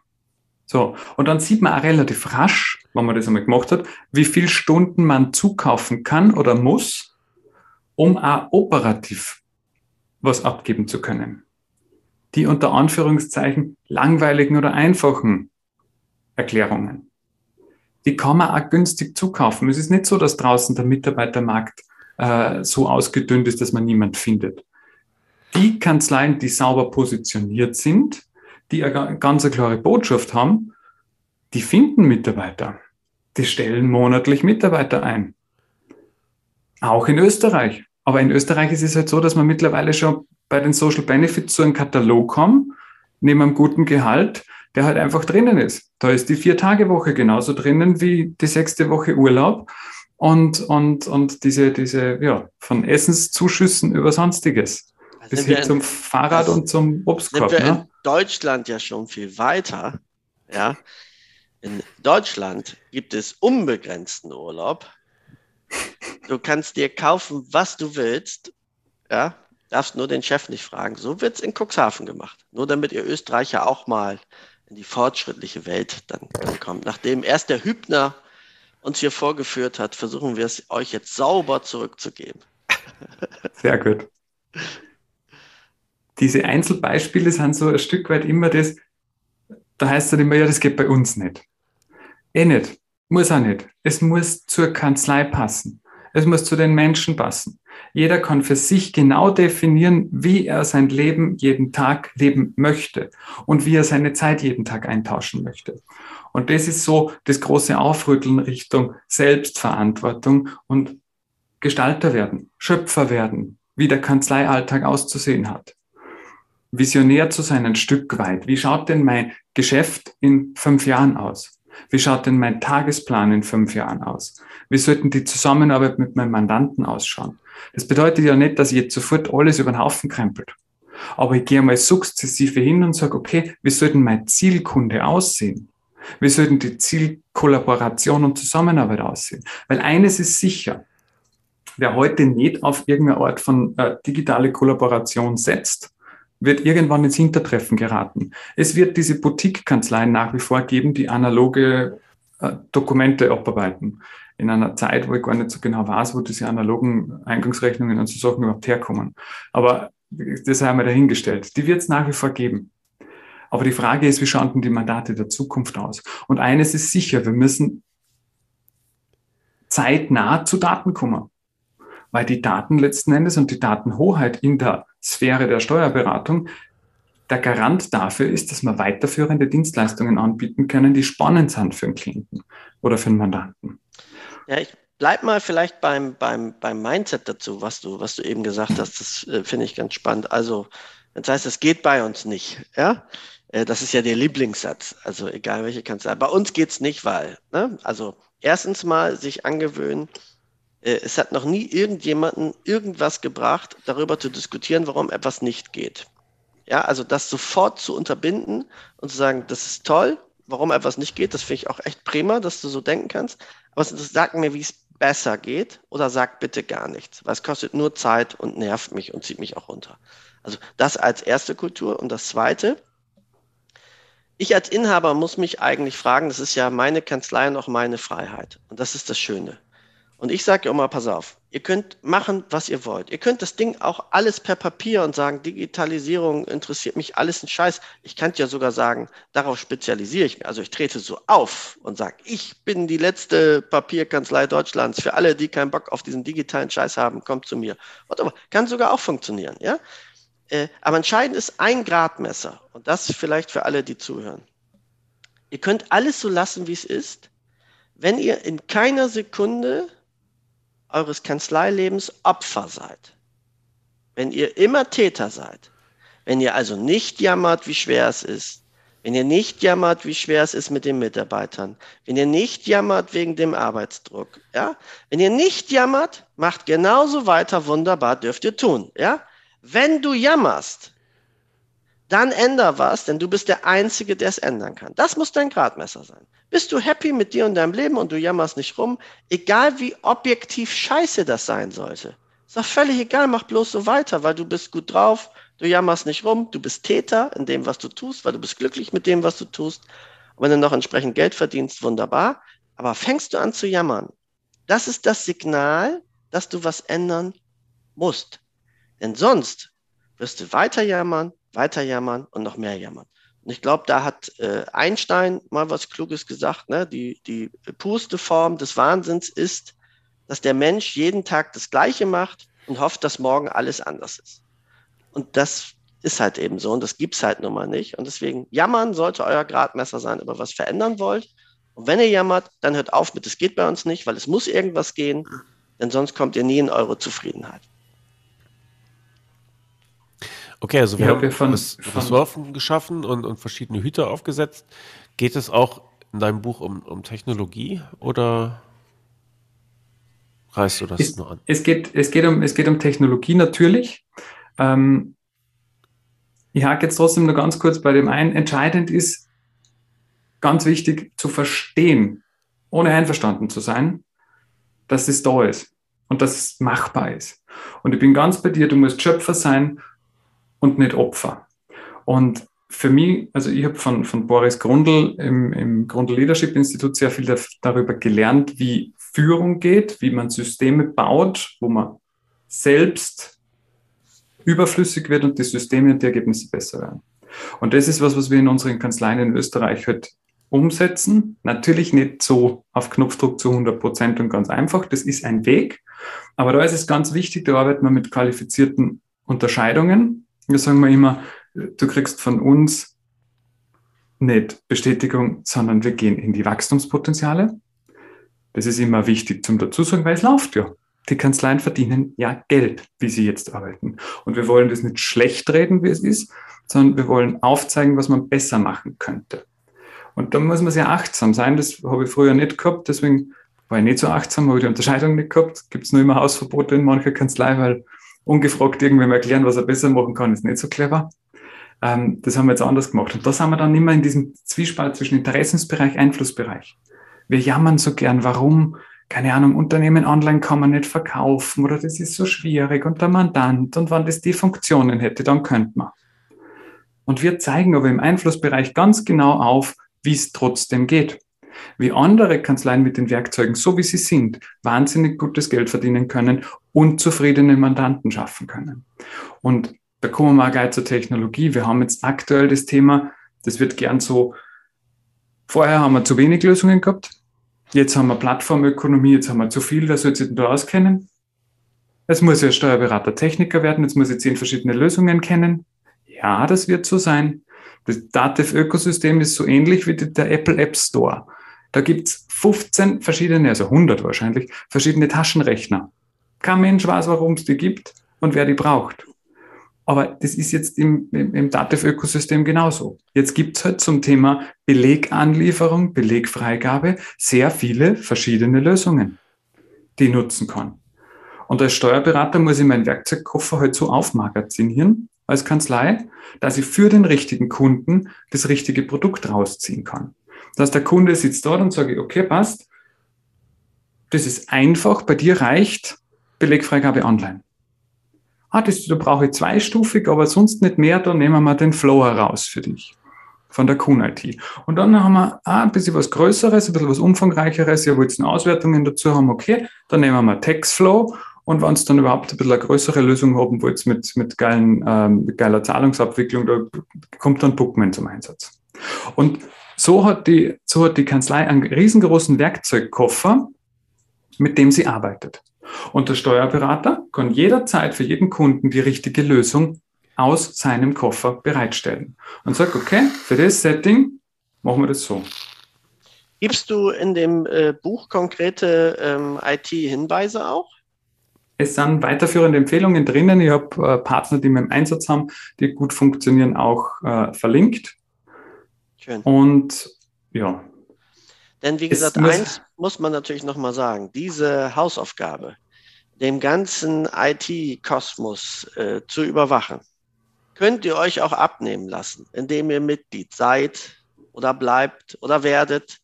So, und dann sieht man auch relativ rasch, wenn man das einmal gemacht hat, wie viele Stunden man zukaufen kann oder muss, um auch operativ was abgeben zu können. Die unter Anführungszeichen langweiligen oder einfachen Erklärungen. Die kann man auch günstig zukaufen. Es ist nicht so, dass draußen der Mitarbeitermarkt äh, so ausgedünnt ist, dass man niemand findet. Die Kanzleien, die sauber positioniert sind, die eine ganz eine klare Botschaft haben, die finden Mitarbeiter. Die stellen monatlich Mitarbeiter ein. Auch in Österreich. Aber in Österreich ist es halt so, dass man mittlerweile schon bei den Social Benefits zu einem Katalog kommt, neben einem guten Gehalt, der halt einfach drinnen ist. Da ist die Vier-Tage-Woche genauso drinnen wie die sechste Woche Urlaub und, und, und diese, diese, ja, von Essenszuschüssen über Sonstiges. Also bis hin zum Fahrrad und zum Obstkorb. Sind wir ne? in Deutschland ja schon viel weiter. Ja. In Deutschland gibt es unbegrenzten Urlaub. Du kannst dir kaufen, was du willst. Ja, darfst nur den Chef nicht fragen. So wird es in Cuxhaven gemacht. Nur damit ihr Österreicher auch mal in die fortschrittliche Welt dann, dann kommt. Nachdem erst der Hübner uns hier vorgeführt hat, versuchen wir es euch jetzt sauber zurückzugeben. Sehr gut. Diese Einzelbeispiele sind so ein Stück weit immer das, da heißt es dann immer, ja, das geht bei uns nicht. Eh nicht. Muss auch nicht. Es muss zur Kanzlei passen. Es muss zu den Menschen passen. Jeder kann für sich genau definieren, wie er sein Leben jeden Tag leben möchte und wie er seine Zeit jeden Tag eintauschen möchte. Und das ist so das große Aufrütteln Richtung Selbstverantwortung und Gestalter werden, Schöpfer werden, wie der Kanzleialltag auszusehen hat. Visionär zu sein ein Stück weit. Wie schaut denn mein Geschäft in fünf Jahren aus? Wie schaut denn mein Tagesplan in fünf Jahren aus? Wie sollten die Zusammenarbeit mit meinem Mandanten ausschauen? Das bedeutet ja nicht, dass ich jetzt sofort alles über den Haufen krempelt. Aber ich gehe einmal sukzessive hin und sage, okay, wie soll denn mein Zielkunde aussehen? Wie sollten die Zielkollaboration und Zusammenarbeit aussehen? Weil eines ist sicher, wer heute nicht auf irgendeine Art von äh, digitale Kollaboration setzt, wird irgendwann ins Hintertreffen geraten. Es wird diese Boutique-Kanzleien nach wie vor geben, die analoge äh, Dokumente abarbeiten. In einer Zeit, wo ich gar nicht so genau weiß, wo diese analogen Eingangsrechnungen und so Sachen überhaupt herkommen. Aber das haben wir dahingestellt. Die wird es nach wie vor geben. Aber die Frage ist, wie schauen denn die Mandate der Zukunft aus? Und eines ist sicher, wir müssen zeitnah zu Daten kommen. Weil die Daten letzten Endes und die Datenhoheit in der Sphäre der Steuerberatung der Garant dafür ist, dass wir weiterführende Dienstleistungen anbieten können, die spannend sind für den Klienten oder für den Mandanten. Ja, ich bleib mal vielleicht beim, beim, beim Mindset dazu, was du, was du eben gesagt hast. Das äh, finde ich ganz spannend. Also, das heißt, es geht bei uns nicht. Ja, äh, das ist ja der Lieblingssatz. Also, egal welche Kanzlei. Bei uns geht es nicht, weil, ne? also, erstens mal sich angewöhnen, es hat noch nie irgendjemanden irgendwas gebracht, darüber zu diskutieren, warum etwas nicht geht. Ja, also das sofort zu unterbinden und zu sagen, das ist toll, warum etwas nicht geht, das finde ich auch echt prima, dass du so denken kannst. Aber sag mir, wie es besser geht oder sag bitte gar nichts, weil es kostet nur Zeit und nervt mich und zieht mich auch runter. Also das als erste Kultur. Und das zweite, ich als Inhaber muss mich eigentlich fragen, das ist ja meine Kanzlei und auch meine Freiheit. Und das ist das Schöne. Und ich sage immer, pass auf, ihr könnt machen, was ihr wollt. Ihr könnt das Ding auch alles per Papier und sagen, Digitalisierung interessiert mich alles ein Scheiß. Ich kann ja sogar sagen, darauf spezialisiere ich mich. Also ich trete so auf und sage, ich bin die letzte Papierkanzlei Deutschlands. Für alle, die keinen Bock auf diesen digitalen Scheiß haben, kommt zu mir. Whatever. Kann sogar auch funktionieren, ja. Äh, aber entscheidend ist ein Gradmesser. Und das vielleicht für alle, die zuhören. Ihr könnt alles so lassen, wie es ist, wenn ihr in keiner Sekunde eures Kanzleilebens Opfer seid, wenn ihr immer Täter seid, wenn ihr also nicht jammert, wie schwer es ist, wenn ihr nicht jammert, wie schwer es ist mit den Mitarbeitern, wenn ihr nicht jammert wegen dem Arbeitsdruck, ja, wenn ihr nicht jammert, macht genauso weiter, wunderbar, dürft ihr tun, ja. Wenn du jammerst, dann änder was, denn du bist der Einzige, der es ändern kann. Das muss dein Gradmesser sein. Bist du happy mit dir und deinem Leben und du jammerst nicht rum, egal wie objektiv scheiße das sein sollte. Ist doch völlig egal, mach bloß so weiter, weil du bist gut drauf, du jammerst nicht rum, du bist Täter in dem, was du tust, weil du bist glücklich mit dem, was du tust. Und wenn du noch entsprechend Geld verdienst, wunderbar. Aber fängst du an zu jammern, das ist das Signal, dass du was ändern musst. Denn sonst wirst du weiter jammern, weiter jammern und noch mehr jammern. Und ich glaube, da hat äh, Einstein mal was Kluges gesagt. Ne? Die, die purste Form des Wahnsinns ist, dass der Mensch jeden Tag das Gleiche macht und hofft, dass morgen alles anders ist. Und das ist halt eben so und das gibt's halt nun mal nicht. Und deswegen jammern sollte euer Gradmesser sein, ihr was verändern wollt. Und wenn ihr jammert, dann hört auf mit, es geht bei uns nicht, weil es muss irgendwas gehen, denn sonst kommt ihr nie in eure Zufriedenheit. Okay, also wir haben von, Ressourcen von, geschaffen und, und verschiedene Hüte aufgesetzt. Geht es auch in deinem Buch um, um Technologie oder reißt du das es, nur an? Es geht, es, geht um, es geht um Technologie natürlich. Ähm, ich hake jetzt trotzdem nur ganz kurz bei dem ein. Entscheidend ist, ganz wichtig zu verstehen, ohne einverstanden zu sein, dass es da ist und dass es machbar ist. Und ich bin ganz bei dir, du musst Schöpfer sein und nicht Opfer. Und für mich, also ich habe von, von Boris Grundl im, im Grundl Leadership Institut sehr viel darüber gelernt, wie Führung geht, wie man Systeme baut, wo man selbst überflüssig wird und die Systeme und die Ergebnisse besser werden. Und das ist was, was wir in unseren Kanzleien in Österreich halt umsetzen. Natürlich nicht so auf Knopfdruck zu 100 Prozent und ganz einfach. Das ist ein Weg. Aber da ist es ganz wichtig, da arbeitet man mit qualifizierten Unterscheidungen. Wir sagen wir immer, du kriegst von uns nicht Bestätigung, sondern wir gehen in die Wachstumspotenziale. Das ist immer wichtig zum Dazusagen, weil es läuft ja. Die Kanzleien verdienen ja Geld, wie sie jetzt arbeiten. Und wir wollen das nicht schlecht reden, wie es ist, sondern wir wollen aufzeigen, was man besser machen könnte. Und da muss man sehr achtsam sein. Das habe ich früher nicht gehabt, deswegen war ich nicht so achtsam, habe ich die Unterscheidung nicht gehabt. Gibt es nur immer Hausverbote in mancher Kanzlei, weil ungefragt irgendwem erklären, was er besser machen kann, ist nicht so clever. Ähm, das haben wir jetzt anders gemacht. Und da sind wir dann immer in diesem Zwiespalt zwischen Interessensbereich, Einflussbereich. Wir jammern so gern, warum, keine Ahnung, Unternehmen online kann man nicht verkaufen oder das ist so schwierig und der Mandant und wenn das die Funktionen hätte, dann könnte man. Und wir zeigen aber im Einflussbereich ganz genau auf, wie es trotzdem geht. Wie andere Kanzleien mit den Werkzeugen, so wie sie sind, wahnsinnig gutes Geld verdienen können und zufriedene Mandanten schaffen können. Und da kommen wir mal gleich zur Technologie. Wir haben jetzt aktuell das Thema, das wird gern so, vorher haben wir zu wenig Lösungen gehabt, jetzt haben wir Plattformökonomie, jetzt haben wir zu viel, wer soll sich denn da auskennen? Es muss ja Steuerberater Techniker werden, jetzt muss ich zehn verschiedene Lösungen kennen. Ja, das wird so sein. Das Dativ-Ökosystem ist so ähnlich wie der Apple App Store. Da gibt's 15 verschiedene, also 100 wahrscheinlich, verschiedene Taschenrechner. Kein Mensch weiß, warum es die gibt und wer die braucht. Aber das ist jetzt im, im, im Dativ-Ökosystem genauso. Jetzt gibt's halt zum Thema Beleganlieferung, Belegfreigabe sehr viele verschiedene Lösungen, die ich nutzen kann. Und als Steuerberater muss ich meinen Werkzeugkoffer halt so aufmagazinieren, als Kanzlei, dass ich für den richtigen Kunden das richtige Produkt rausziehen kann. Dass der Kunde sitzt dort und sage, okay, passt, das ist einfach, bei dir reicht Belegfreigabe online. Ah, das, da brauche ich zweistufig, aber sonst nicht mehr, dann nehmen wir mal den Flow heraus für dich von der Kuhn-IT. Und dann haben wir ah, ein bisschen was Größeres, ein bisschen was Umfangreicheres, ihr wollt Auswertungen dazu haben, okay, dann nehmen wir mal Textflow und wenn es dann überhaupt ein bisschen eine größere Lösung haben wollt mit, mit, geilen, ähm, mit geiler Zahlungsabwicklung, da kommt dann Bookman zum Einsatz. Und so hat die, so hat die Kanzlei einen riesengroßen Werkzeugkoffer, mit dem sie arbeitet. Und der Steuerberater kann jederzeit für jeden Kunden die richtige Lösung aus seinem Koffer bereitstellen. Und sagt, okay, für das Setting machen wir das so. Gibst du in dem äh, Buch konkrete ähm, IT-Hinweise auch? Es sind weiterführende Empfehlungen drinnen. Ich habe äh, Partner, die wir im Einsatz haben, die gut funktionieren, auch äh, verlinkt. Schön. Und ja. Denn wie gesagt, muss, eins muss man natürlich nochmal sagen, diese Hausaufgabe, dem ganzen IT-Kosmos äh, zu überwachen, könnt ihr euch auch abnehmen lassen, indem ihr Mitglied seid oder bleibt oder werdet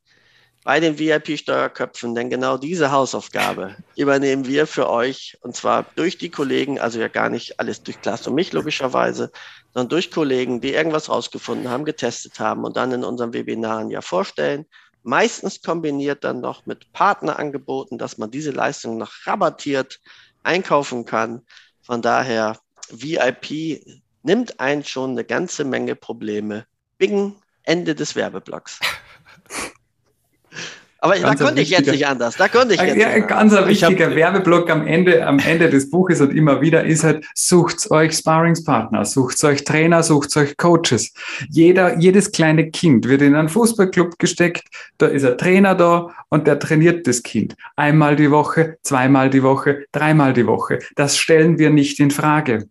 bei den VIP-Steuerköpfen, denn genau diese Hausaufgabe übernehmen wir für euch und zwar durch die Kollegen, also ja gar nicht alles durch Klaas und mich logischerweise, sondern durch Kollegen, die irgendwas rausgefunden haben, getestet haben und dann in unseren Webinaren ja vorstellen. Meistens kombiniert dann noch mit Partnerangeboten, dass man diese Leistung noch rabattiert einkaufen kann. Von daher, VIP nimmt einen schon eine ganze Menge Probleme. Bing, Ende des Werbeblocks. Aber da konnte ich jetzt nicht anders. Da konnte ich jetzt ja, nicht Ganz ein wichtiger Werbeblock am Ende, am Ende des Buches und immer wieder ist halt, sucht euch Sparringspartner, sucht euch Trainer, sucht euch Coaches. Jeder, jedes kleine Kind wird in einen Fußballclub gesteckt, da ist ein Trainer da und der trainiert das Kind. Einmal die Woche, zweimal die Woche, dreimal die Woche. Das stellen wir nicht in Frage.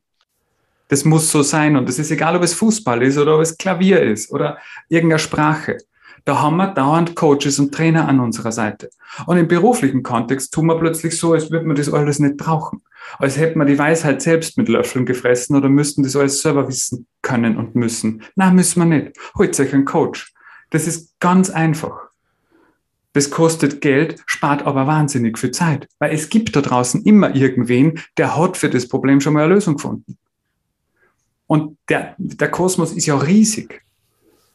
Das muss so sein. Und es ist egal, ob es Fußball ist oder ob es Klavier ist oder irgendeine Sprache. Da haben wir dauernd Coaches und Trainer an unserer Seite. Und im beruflichen Kontext tun wir plötzlich so, als würde man das alles nicht brauchen. Als hätten wir die Weisheit selbst mit Löffeln gefressen oder müssten das alles selber wissen können und müssen. Na, müssen wir nicht. Holt euch einen Coach. Das ist ganz einfach. Das kostet Geld, spart aber wahnsinnig viel Zeit. Weil es gibt da draußen immer irgendwen, der hat für das Problem schon mal eine Lösung gefunden. Und der, der Kosmos ist ja riesig.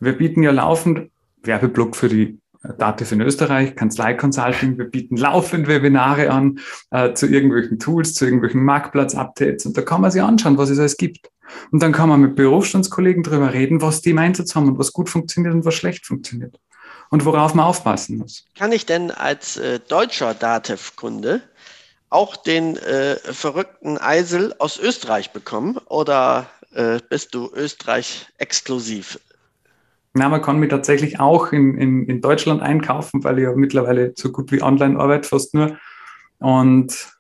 Wir bieten ja laufend Werbeblock für die Dativ in Österreich, Kanzlei Consulting. Wir bieten laufend Webinare an äh, zu irgendwelchen Tools, zu irgendwelchen Marktplatz-Updates und da kann man sich anschauen, was es alles gibt. Und dann kann man mit Berufsstandskollegen darüber reden, was die im Einsatz haben und was gut funktioniert und was schlecht funktioniert und worauf man aufpassen muss. Kann ich denn als äh, deutscher Dativ-Kunde auch den äh, verrückten Eisel aus Österreich bekommen oder äh, bist du Österreich exklusiv? Na, man kann mich tatsächlich auch in, in, in Deutschland einkaufen, weil ich ja mittlerweile so gut wie online arbeite, fast nur. Und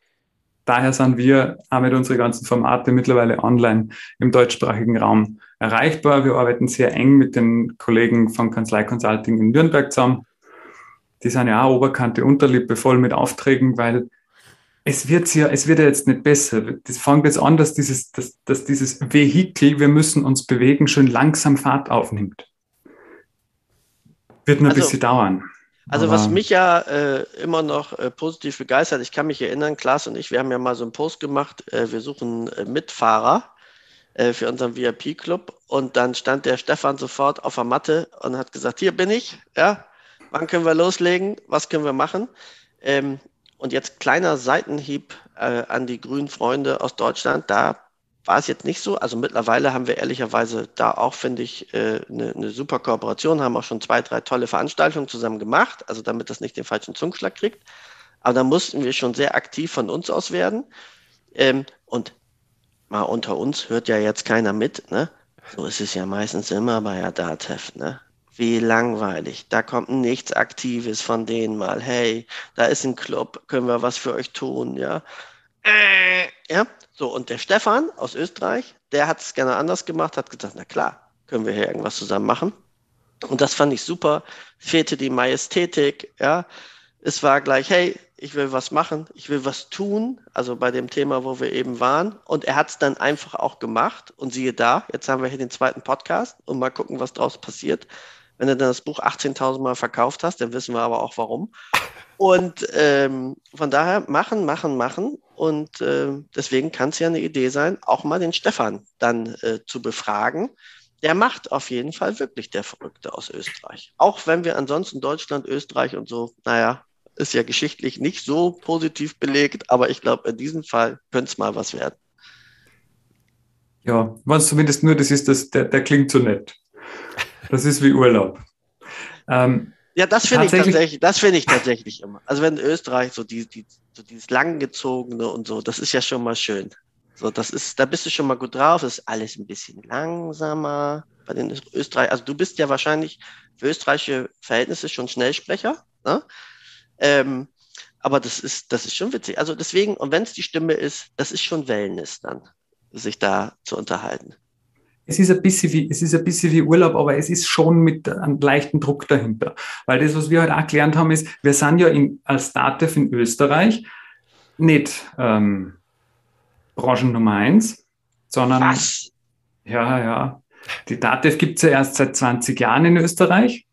daher sind wir auch mit unseren ganzen Formate mittlerweile online im deutschsprachigen Raum erreichbar. Wir arbeiten sehr eng mit den Kollegen von Kanzlei Consulting in Nürnberg zusammen. Die sind ja auch Oberkante, Unterlippe voll mit Aufträgen, weil es wird ja, es wird ja jetzt nicht besser. Das fängt jetzt an, dass dieses, dass, dass dieses Vehikel, wir müssen uns bewegen, schon langsam Fahrt aufnimmt. Wird nur also, ein bisschen dauern. Also was mich ja äh, immer noch äh, positiv begeistert, ich kann mich erinnern, Klaas und ich, wir haben ja mal so einen Post gemacht, äh, wir suchen äh, Mitfahrer äh, für unseren VIP-Club und dann stand der Stefan sofort auf der Matte und hat gesagt, hier bin ich, ja, wann können wir loslegen, was können wir machen? Ähm, und jetzt kleiner Seitenhieb äh, an die grünen Freunde aus Deutschland, da war es jetzt nicht so. Also mittlerweile haben wir ehrlicherweise da auch, finde ich, eine, äh, eine super Kooperation, haben auch schon zwei, drei tolle Veranstaltungen zusammen gemacht, also damit das nicht den falschen Zungenschlag kriegt. Aber da mussten wir schon sehr aktiv von uns aus werden. Ähm, und mal unter uns hört ja jetzt keiner mit, ne? So ist es ja meistens immer bei Adatev, ne? Wie langweilig. Da kommt nichts Aktives von denen mal. Hey, da ist ein Club, können wir was für euch tun, ja? Äh, ja, so, und der Stefan aus Österreich, der hat es gerne anders gemacht, hat gesagt, na klar, können wir hier irgendwas zusammen machen. Und das fand ich super. Fehlte die Majestätik, ja. Es war gleich, hey, ich will was machen, ich will was tun, also bei dem Thema, wo wir eben waren. Und er hat es dann einfach auch gemacht. Und siehe da, jetzt haben wir hier den zweiten Podcast und mal gucken, was draus passiert. Wenn du dann das Buch 18.000 Mal verkauft hast, dann wissen wir aber auch warum. Und ähm, von daher machen, machen, machen. Und äh, deswegen kann es ja eine Idee sein, auch mal den Stefan dann äh, zu befragen. Der macht auf jeden Fall wirklich der Verrückte aus Österreich. Auch wenn wir ansonsten Deutschland, Österreich und so, naja, ist ja geschichtlich nicht so positiv belegt, aber ich glaube, in diesem Fall könnte es mal was werden. Ja, was zumindest nur das ist, das, der, der klingt so nett. Das ist wie Urlaub. Ähm, ja, das finde ich tatsächlich, das finde ich tatsächlich immer. Also wenn Österreich so, die, die, so dieses langgezogene und so, das ist ja schon mal schön. So, das ist, da bist du schon mal gut drauf, das ist alles ein bisschen langsamer. Bei den Österreich, also du bist ja wahrscheinlich für österreichische Verhältnisse schon Schnellsprecher, ne? Ähm, aber das ist, das ist schon witzig. Also deswegen, und wenn es die Stimme ist, das ist schon Wellness dann, sich da zu unterhalten es ist ein bisschen wie, es ist ein bisschen wie Urlaub, aber es ist schon mit einem leichten Druck dahinter. Weil das, was wir halt auch gelernt haben, ist, wir sind ja in, als DATEV in Österreich nicht ähm, Branchen Nummer eins, sondern was? ja, ja. Die DATEV gibt es ja erst seit 20 Jahren in Österreich.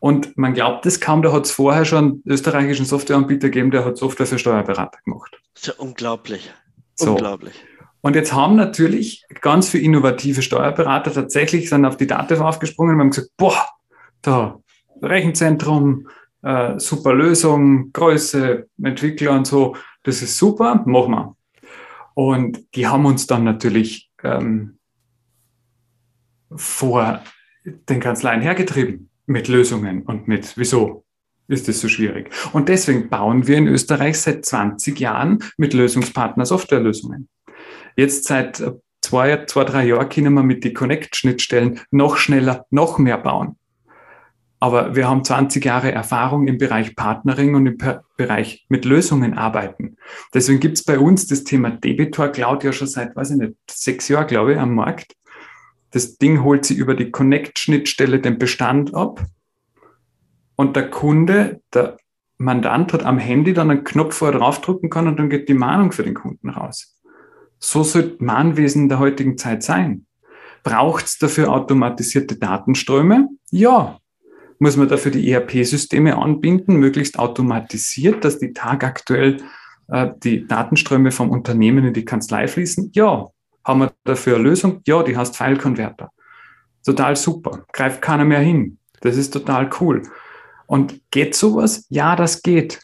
Und man glaubt es kaum, da hat es vorher schon einen österreichischen Softwareanbieter gegeben, der hat Software für Steuerberater gemacht. Das ist ja unglaublich. So. Unglaublich. Und jetzt haben natürlich ganz viele innovative Steuerberater tatsächlich sind auf die Daten aufgesprungen und haben gesagt, boah, da Rechenzentrum, äh, super Lösung, Größe, Entwickler und so, das ist super, machen wir. Und die haben uns dann natürlich ähm, vor den Kanzleien hergetrieben mit Lösungen und mit, wieso ist das so schwierig? Und deswegen bauen wir in Österreich seit 20 Jahren mit Lösungspartner Softwarelösungen. Jetzt seit äh, zwei, zwei drei Jahren können wir mit den Connect-Schnittstellen noch schneller, noch mehr bauen. Aber wir haben 20 Jahre Erfahrung im Bereich Partnering und im Bereich mit Lösungen arbeiten. Deswegen gibt es bei uns das Thema Debitor Cloud ja schon seit, weiß ich nicht, sechs Jahren, glaube ich, am Markt. Das Ding holt sie über die Connect-Schnittstelle den Bestand ab. Und der Kunde, der Mandant hat am Handy dann einen Knopf, wo er draufdrücken kann und dann geht die Mahnung für den Kunden raus. So sollte Mahnwesen der heutigen Zeit sein. Braucht es dafür automatisierte Datenströme? Ja, muss man dafür die ERP-Systeme anbinden, möglichst automatisiert, dass die tagaktuell äh, die Datenströme vom Unternehmen in die Kanzlei fließen? Ja. Haben wir dafür eine Lösung? Ja, die heißt File-Converter. Total super. Greift keiner mehr hin. Das ist total cool. Und geht sowas? Ja, das geht.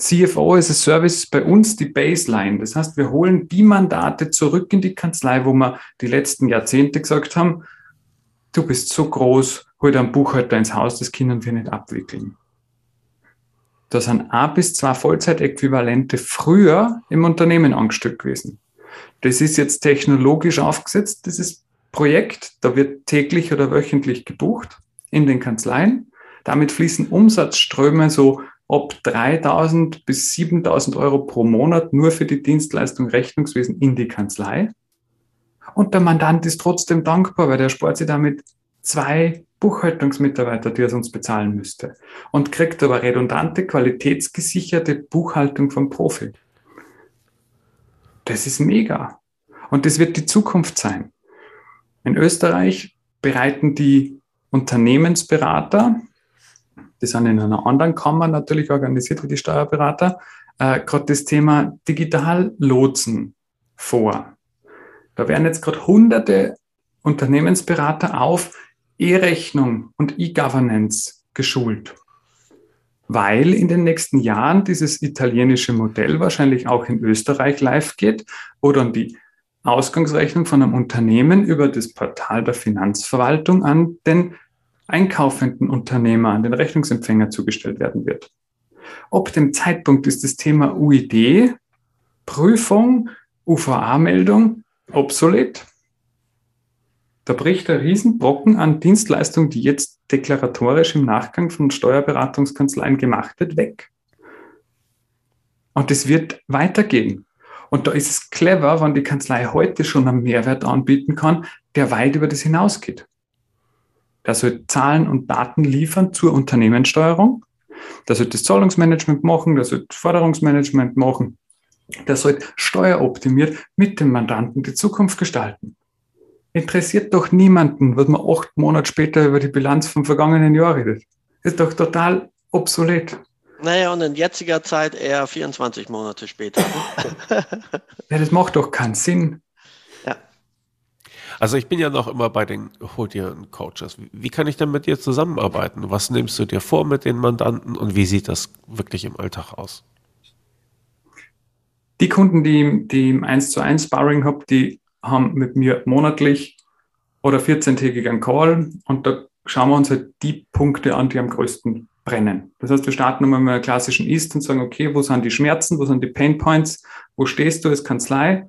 CFO ist ein Service bei uns die Baseline. Das heißt, wir holen die Mandate zurück in die Kanzlei, wo wir die letzten Jahrzehnte gesagt haben, du bist so groß, hol einen Buchhalter ins Haus, das können wir nicht abwickeln. Da sind ein bis zwei Vollzeitäquivalente früher im Unternehmen angestellt gewesen. Das ist jetzt technologisch aufgesetzt, dieses Projekt. Da wird täglich oder wöchentlich gebucht in den Kanzleien. Damit fließen Umsatzströme so ab 3000 bis 7000 Euro pro Monat nur für die Dienstleistung Rechnungswesen in die Kanzlei. Und der Mandant ist trotzdem dankbar, weil der spart sich damit zwei Buchhaltungsmitarbeiter, die er sonst bezahlen müsste. Und kriegt aber redundante, qualitätsgesicherte Buchhaltung vom Profi. Das ist mega. Und das wird die Zukunft sein. In Österreich bereiten die Unternehmensberater, die sind in einer anderen Kammer natürlich organisiert wie die Steuerberater, äh, gerade das Thema Digitallotsen vor. Da werden jetzt gerade hunderte Unternehmensberater auf E-Rechnung und E-Governance geschult, weil in den nächsten Jahren dieses italienische Modell wahrscheinlich auch in Österreich live geht, wo dann die Ausgangsrechnung von einem Unternehmen über das Portal der Finanzverwaltung an den einkaufenden Unternehmer, an den Rechnungsempfänger zugestellt werden wird. Ob dem Zeitpunkt ist das Thema UID, Prüfung, UVA-Meldung obsolet. Da bricht ein Riesenbrocken an Dienstleistungen, die jetzt deklaratorisch im Nachgang von Steuerberatungskanzleien gemacht wird, weg. Und es wird weitergehen. Und da ist es clever, wenn die Kanzlei heute schon einen Mehrwert anbieten kann, der weit über das hinausgeht. Der soll Zahlen und Daten liefern zur Unternehmenssteuerung. Der soll das Zahlungsmanagement machen, der soll das Forderungsmanagement machen. Der soll steueroptimiert mit dem Mandanten die Zukunft gestalten interessiert doch niemanden, was man acht Monate später über die Bilanz vom vergangenen Jahr redet. Ist doch total obsolet. Naja, und in jetziger Zeit eher 24 Monate später. ja, das macht doch keinen Sinn. Also ich bin ja noch immer bei den Hodian Coaches. Wie kann ich denn mit dir zusammenarbeiten? Was nimmst du dir vor mit den Mandanten und wie sieht das wirklich im Alltag aus? Die Kunden, die, die im 1 zu 1 Sparring habe, die haben mit mir monatlich oder 14-tägig einen Call und da schauen wir uns halt die Punkte an, die am größten brennen. Das heißt, wir starten immer mit einer klassischen Ist und sagen, okay, wo sind die Schmerzen, wo sind die Pain Points, wo stehst du als Kanzlei,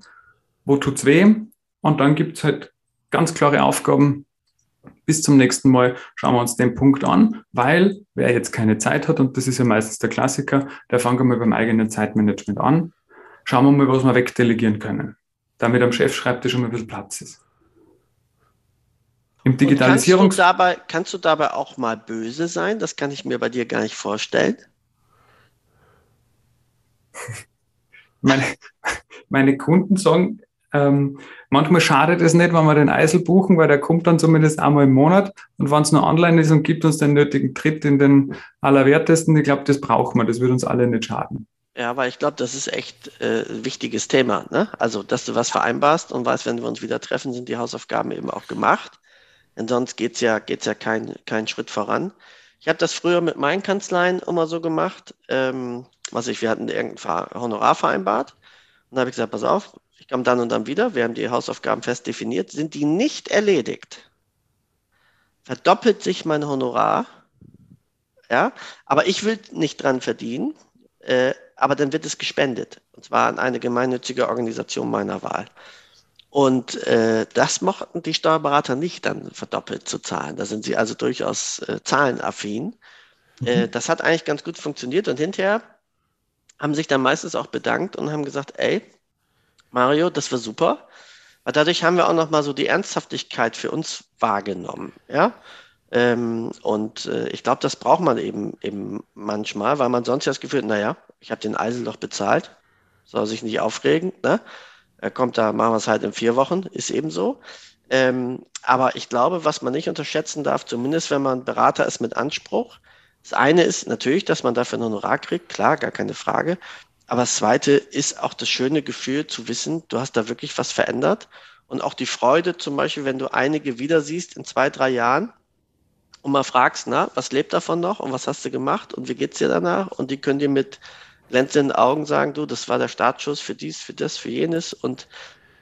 wo tut's weh? Und dann gibt's halt ganz klare Aufgaben. Bis zum nächsten Mal schauen wir uns den Punkt an, weil wer jetzt keine Zeit hat, und das ist ja meistens der Klassiker, der fangen wir beim eigenen Zeitmanagement an. Schauen wir mal, was wir wegdelegieren können damit am Chefschreibtisch schon mal ein bisschen Platz ist. Im Digitalisierung. Kannst du, dabei, kannst du dabei auch mal böse sein? Das kann ich mir bei dir gar nicht vorstellen. meine, meine Kunden sagen, ähm, manchmal schadet es nicht, wenn wir den Eisel buchen, weil der kommt dann zumindest einmal im Monat. Und wenn es nur online ist und gibt uns den nötigen Tritt in den Allerwertesten, ich glaube, das brauchen wir. Das wird uns alle nicht schaden. Ja, weil ich glaube, das ist echt äh, ein wichtiges Thema. Ne? Also, dass du was vereinbarst und weißt, wenn wir uns wieder treffen, sind die Hausaufgaben eben auch gemacht. Denn sonst geht es ja, geht's ja keinen kein Schritt voran. Ich habe das früher mit meinen Kanzleien immer so gemacht. Ähm, was ich, wir hatten irgendein Honorar vereinbart. Und da habe ich gesagt, pass auf, komme dann und dann wieder. Wir haben die Hausaufgaben fest definiert. Sind die nicht erledigt, verdoppelt sich mein Honorar. Ja, aber ich will nicht dran verdienen. Äh, aber dann wird es gespendet. Und zwar an eine gemeinnützige Organisation meiner Wahl. Und äh, das mochten die Steuerberater nicht dann verdoppelt zu zahlen. Da sind sie also durchaus äh, zahlenaffin. Mhm. Äh, das hat eigentlich ganz gut funktioniert und hinterher haben sich dann meistens auch bedankt und haben gesagt, ey, Mario, das war super. Aber dadurch haben wir auch nochmal so die Ernsthaftigkeit für uns wahrgenommen. Ja? Ähm, und äh, ich glaube, das braucht man eben, eben manchmal, weil man sonst ja das Gefühl hat, naja, ich habe den Eisel doch bezahlt, soll sich nicht aufregen. Ne? Er kommt da, machen wir es halt in vier Wochen, ist eben so. Ähm, aber ich glaube, was man nicht unterschätzen darf, zumindest wenn man Berater ist mit Anspruch, das eine ist natürlich, dass man dafür ein Honorar kriegt, klar, gar keine Frage. Aber das zweite ist auch das schöne Gefühl zu wissen, du hast da wirklich was verändert. Und auch die Freude, zum Beispiel, wenn du einige wieder siehst in zwei, drei Jahren und mal fragst, na, was lebt davon noch und was hast du gemacht und wie geht's dir danach? Und die können dir mit glänzenden Augen sagen, du, das war der Startschuss für dies, für das, für jenes. Und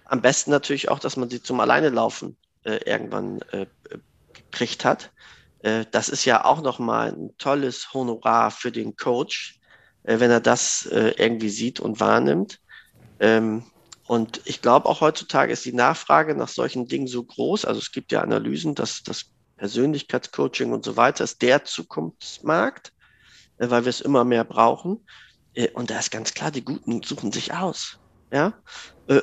am besten natürlich auch, dass man sie zum Alleinelaufen äh, irgendwann äh, gekriegt hat. Äh, das ist ja auch nochmal ein tolles Honorar für den Coach, wenn er das äh, irgendwie sieht und wahrnimmt. Ähm, und ich glaube auch heutzutage ist die Nachfrage nach solchen Dingen so groß. Also es gibt ja Analysen, dass das Persönlichkeitscoaching und so weiter ist der Zukunftsmarkt, weil wir es immer mehr brauchen. Und da ist ganz klar, die Guten suchen sich aus. Ja,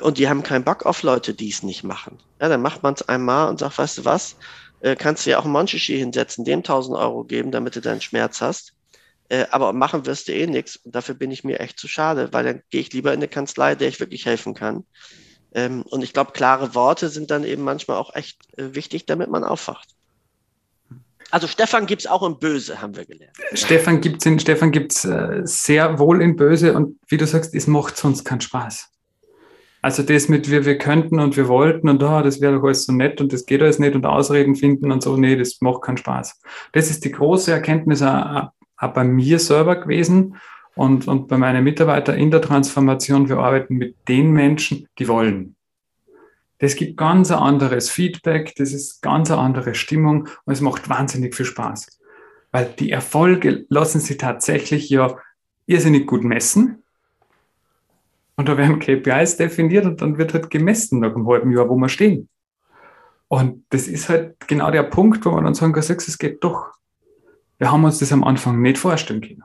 und die haben keinen Bock auf Leute, die es nicht machen. Ja, dann macht man es einmal und sagt, weißt du was, äh, kannst du ja auch einen Monchichi hinsetzen, dem 1000 Euro geben, damit du deinen Schmerz hast. Äh, aber machen wirst du eh nichts. Und dafür bin ich mir echt zu schade, weil dann gehe ich lieber in eine Kanzlei, der ich wirklich helfen kann. Ähm, und ich glaube, klare Worte sind dann eben manchmal auch echt äh, wichtig, damit man aufwacht. Also Stefan gibt es auch im Böse, haben wir gelernt. Stefan gibt es Stefan gibt's, äh, sehr wohl in Böse und wie du sagst, es macht sonst keinen Spaß. Also das mit wir, wir könnten und wir wollten und oh, das wäre doch alles so nett und das geht alles nicht und Ausreden finden und so, nee, das macht keinen Spaß. Das ist die große Erkenntnis auch, auch bei mir selber gewesen und, und bei meinen Mitarbeitern in der Transformation. Wir arbeiten mit den Menschen, die wollen. Das gibt ganz ein anderes Feedback, das ist ganz eine andere Stimmung und es macht wahnsinnig viel Spaß. Weil die Erfolge lassen sich tatsächlich ja irrsinnig gut messen. Und da werden KPIs definiert und dann wird halt gemessen nach einem halben Jahr, wo wir stehen. Und das ist halt genau der Punkt, wo man dann sagen kann, es geht doch. Wir haben uns das am Anfang nicht vorstellen können.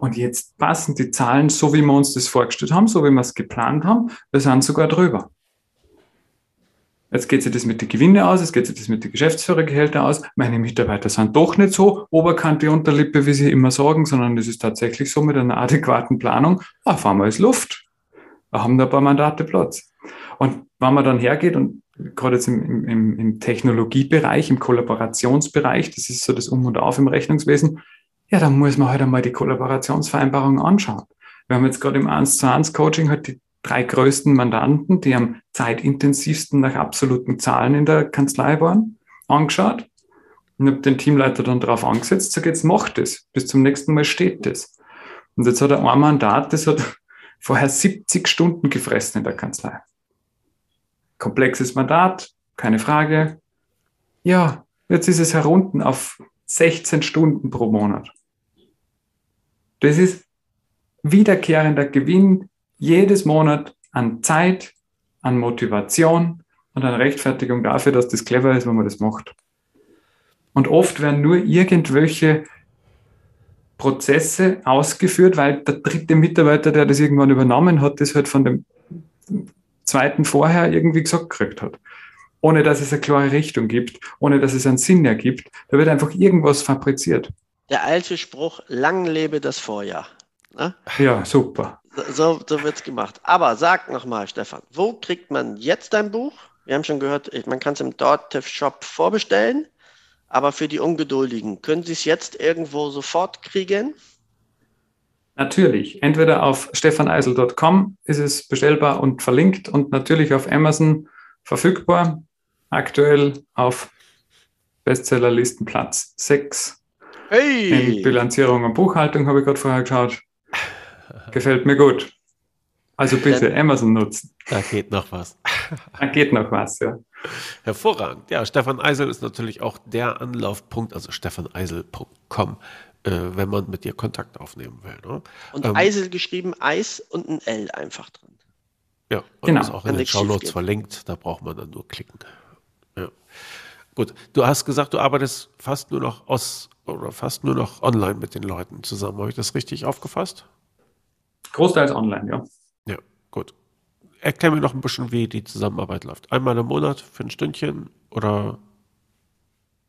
Und jetzt passen die Zahlen so, wie wir uns das vorgestellt haben, so wie wir es geplant haben. Wir sind sogar drüber. Jetzt geht sich das mit den Gewinnen aus, jetzt geht sich das mit den Geschäftsführergehältern aus. Meine Mitarbeiter sind doch nicht so Oberkante, Unterlippe, wie sie immer sagen, sondern es ist tatsächlich so mit einer adäquaten Planung. Auf einmal ist Luft haben da ein paar Mandate Platz. Und wenn man dann hergeht und gerade jetzt im, im, im Technologiebereich, im Kollaborationsbereich, das ist so das Um und Auf im Rechnungswesen, ja, dann muss man halt einmal die Kollaborationsvereinbarung anschauen. Wir haben jetzt gerade im 1 zu 1 Coaching halt die drei größten Mandanten, die am zeitintensivsten nach absoluten Zahlen in der Kanzlei waren, angeschaut und habe den Teamleiter dann darauf angesetzt, sag jetzt macht das, bis zum nächsten Mal steht das. Und jetzt hat er ein Mandat, das hat vorher 70 Stunden gefressen in der Kanzlei. Komplexes Mandat, keine Frage. Ja, jetzt ist es herunten auf 16 Stunden pro Monat. Das ist wiederkehrender Gewinn jedes Monat an Zeit, an Motivation und an Rechtfertigung dafür, dass das clever ist, wenn man das macht. Und oft werden nur irgendwelche Prozesse ausgeführt, weil der dritte Mitarbeiter, der das irgendwann übernommen hat, das halt von dem zweiten vorher irgendwie gesagt gekriegt hat. Ohne dass es eine klare Richtung gibt, ohne dass es einen Sinn ergibt. Da wird einfach irgendwas fabriziert. Der alte Spruch, lang lebe das Vorjahr. Ne? Ja, super. So, so wird es gemacht. Aber sag nochmal, Stefan, wo kriegt man jetzt dein Buch? Wir haben schon gehört, man kann es im Dortiv Shop vorbestellen. Aber für die Ungeduldigen, können Sie es jetzt irgendwo sofort kriegen? Natürlich. Entweder auf stefaneisel.com ist es bestellbar und verlinkt und natürlich auf Amazon verfügbar. Aktuell auf Bestsellerlisten Platz 6. Hey. In Bilanzierung und Buchhaltung habe ich gerade vorher geschaut. Gefällt mir gut. Also bitte Dann, Amazon nutzen. Da geht noch was. Da geht noch was, ja. Hervorragend. Ja, Stefan Eisel ist natürlich auch der Anlaufpunkt, also stefaneisel.com, äh, wenn man mit dir Kontakt aufnehmen will. Ne? Und ähm, Eisel geschrieben, Eis und ein L einfach drin. Ja, und genau. ist auch in den Shownotes verlinkt, da braucht man dann nur klicken. Ja. Gut, du hast gesagt, du arbeitest fast nur noch aus oder fast nur noch online mit den Leuten zusammen. Habe ich das richtig aufgefasst? Großteils online, ja. Erklär mir noch ein bisschen, wie die Zusammenarbeit läuft. Einmal im Monat für ein Stündchen oder?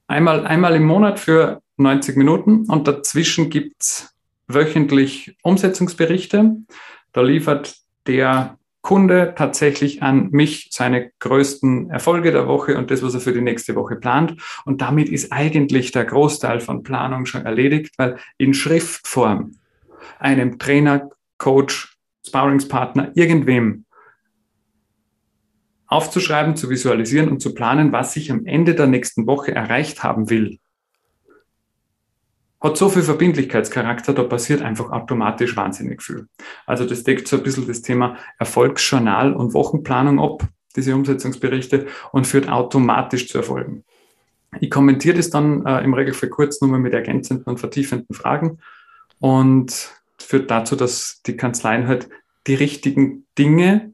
Einmal, einmal im Monat für 90 Minuten und dazwischen gibt es wöchentlich Umsetzungsberichte. Da liefert der Kunde tatsächlich an mich seine größten Erfolge der Woche und das, was er für die nächste Woche plant. Und damit ist eigentlich der Großteil von Planung schon erledigt, weil in Schriftform einem Trainer, Coach, Sparringspartner, irgendwem aufzuschreiben, zu visualisieren und zu planen, was ich am Ende der nächsten Woche erreicht haben will, hat so viel Verbindlichkeitscharakter, da passiert einfach automatisch wahnsinnig viel. Also das deckt so ein bisschen das Thema Erfolgsjournal und Wochenplanung ab, diese Umsetzungsberichte, und führt automatisch zu Erfolgen. Ich kommentiere das dann äh, im Regelfall kurz nur mit ergänzenden und vertiefenden Fragen und führt dazu, dass die Kanzleien halt die richtigen Dinge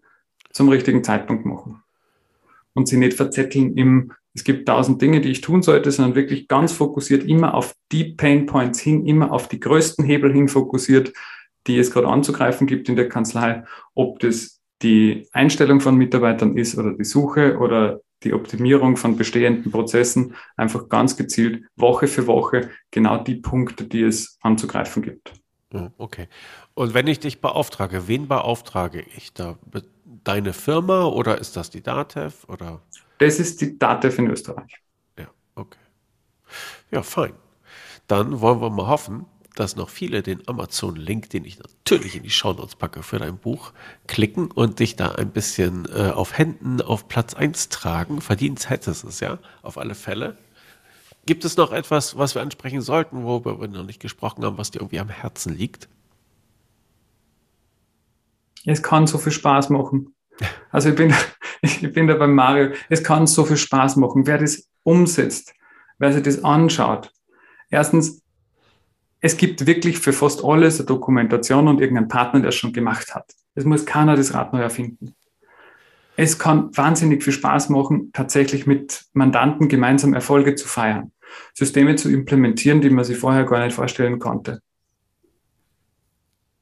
zum richtigen Zeitpunkt machen und sie nicht verzetteln im es gibt tausend Dinge, die ich tun sollte, sondern wirklich ganz fokussiert immer auf die Pain Points hin, immer auf die größten Hebel hin fokussiert, die es gerade anzugreifen gibt in der Kanzlei, ob das die Einstellung von Mitarbeitern ist oder die Suche oder die Optimierung von bestehenden Prozessen, einfach ganz gezielt Woche für Woche genau die Punkte, die es anzugreifen gibt. Okay. Und wenn ich dich beauftrage, wen beauftrage ich da? Deine Firma oder ist das die DATEV oder? Das ist die DATEV in Österreich. Ja, okay. Ja, fein. Dann wollen wir mal hoffen, dass noch viele den Amazon-Link, den ich natürlich in die Shownotes packe für dein Buch, klicken und dich da ein bisschen äh, auf Händen auf Platz 1 tragen. Verdient hättest es ja, auf alle Fälle. Gibt es noch etwas, was wir ansprechen sollten, worüber wir noch nicht gesprochen haben, was dir irgendwie am Herzen liegt? Es kann so viel Spaß machen. Also ich bin, ich bin da beim Mario. Es kann so viel Spaß machen, wer das umsetzt, wer sich das anschaut. Erstens, es gibt wirklich für fast alles eine Dokumentation und irgendeinen Partner, der es schon gemacht hat. Es muss keiner das Rad neu erfinden. Es kann wahnsinnig viel Spaß machen, tatsächlich mit Mandanten gemeinsam Erfolge zu feiern, Systeme zu implementieren, die man sich vorher gar nicht vorstellen konnte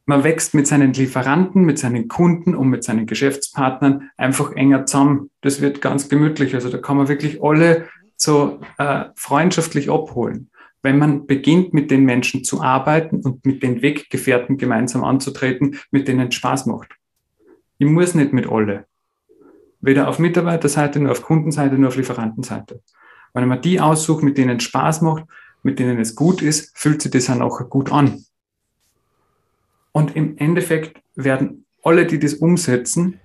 man wächst mit seinen Lieferanten, mit seinen Kunden und mit seinen Geschäftspartnern einfach enger zusammen. Das wird ganz gemütlich. Also da kann man wirklich alle so äh, freundschaftlich abholen. Wenn man beginnt, mit den Menschen zu arbeiten und mit den Weggefährten gemeinsam anzutreten, mit denen es Spaß macht. Ich muss nicht mit alle. Weder auf Mitarbeiterseite, noch auf Kundenseite, noch auf Lieferantenseite. Wenn man die aussucht, mit denen es Spaß macht, mit denen es gut ist, fühlt sich das dann auch gut an. Und im Endeffekt werden alle, die das umsetzen,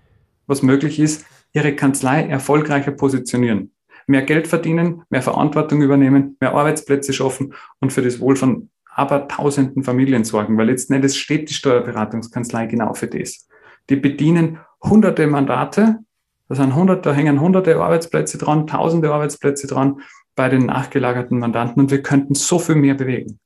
was möglich ist, ihre Kanzlei erfolgreicher positionieren. Mehr Geld verdienen, mehr Verantwortung übernehmen, mehr Arbeitsplätze schaffen und für das Wohl von aber tausenden Familien sorgen, weil letzten Endes steht die Steuerberatungskanzlei genau für das. Die bedienen hunderte Mandate, da sind hunderte, da hängen hunderte Arbeitsplätze dran, tausende Arbeitsplätze dran bei den nachgelagerten Mandanten und wir könnten so viel mehr bewegen.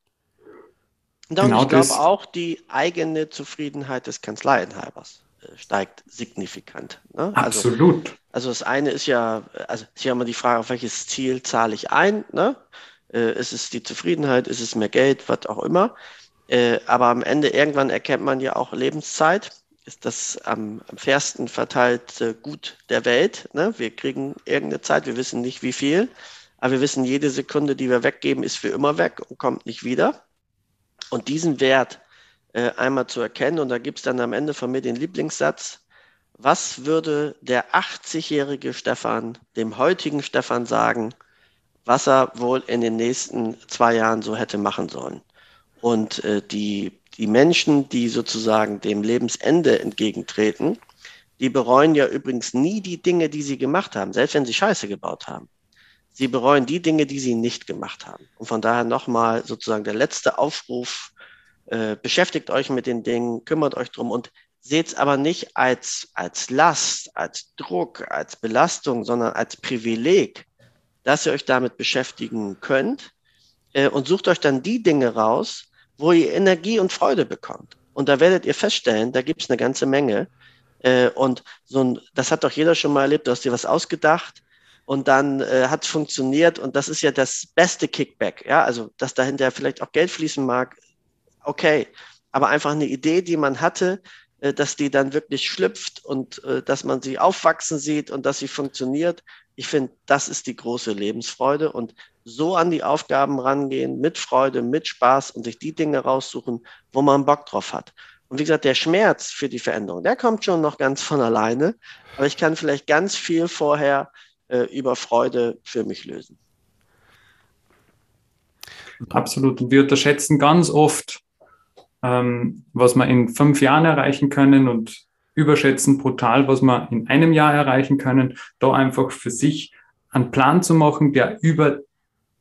Und genau ich glaube auch, die eigene Zufriedenheit des Kanzleienhabers äh, steigt signifikant. Ne? Also, Absolut. Also, also, das eine ist ja, also ist ja immer die Frage, auf welches Ziel zahle ich ein? Ne? Äh, ist es die Zufriedenheit, ist es mehr Geld, was auch immer. Äh, aber am Ende irgendwann erkennt man ja auch Lebenszeit. Ist das am, am fairsten verteilte Gut der Welt? Ne? Wir kriegen irgendeine Zeit, wir wissen nicht wie viel, aber wir wissen, jede Sekunde, die wir weggeben, ist für immer weg und kommt nicht wieder. Und diesen Wert äh, einmal zu erkennen, und da gibt es dann am Ende von mir den Lieblingssatz, was würde der 80-jährige Stefan dem heutigen Stefan sagen, was er wohl in den nächsten zwei Jahren so hätte machen sollen? Und äh, die, die Menschen, die sozusagen dem Lebensende entgegentreten, die bereuen ja übrigens nie die Dinge, die sie gemacht haben, selbst wenn sie Scheiße gebaut haben. Sie bereuen die Dinge, die sie nicht gemacht haben. Und von daher nochmal sozusagen der letzte Aufruf, äh, beschäftigt euch mit den Dingen, kümmert euch drum und seht es aber nicht als, als Last, als Druck, als Belastung, sondern als Privileg, dass ihr euch damit beschäftigen könnt äh, und sucht euch dann die Dinge raus, wo ihr Energie und Freude bekommt. Und da werdet ihr feststellen, da gibt es eine ganze Menge, Äh, und so ein, das hat doch jeder schon mal erlebt, du hast dir was ausgedacht und dann äh, hat es funktioniert und das ist ja das beste Kickback. Ja, also dass dahinter vielleicht auch Geld fließen mag, okay, aber einfach eine Idee, die man hatte, äh, dass die dann wirklich schlüpft und äh, dass man sie aufwachsen sieht und dass sie funktioniert. Ich finde, das ist die große Lebensfreude und so an die Aufgaben rangehen, mit Freude, mit Spaß und sich die Dinge raussuchen, wo man Bock drauf hat. Und wie gesagt, der Schmerz für die Veränderung, der kommt schon noch ganz von alleine, aber ich kann vielleicht ganz viel vorher äh, über Freude für mich lösen. Absolut. Und wir unterschätzen ganz oft, ähm, was wir in fünf Jahren erreichen können und überschätzen brutal, was wir in einem Jahr erreichen können. Da einfach für sich einen Plan zu machen, der über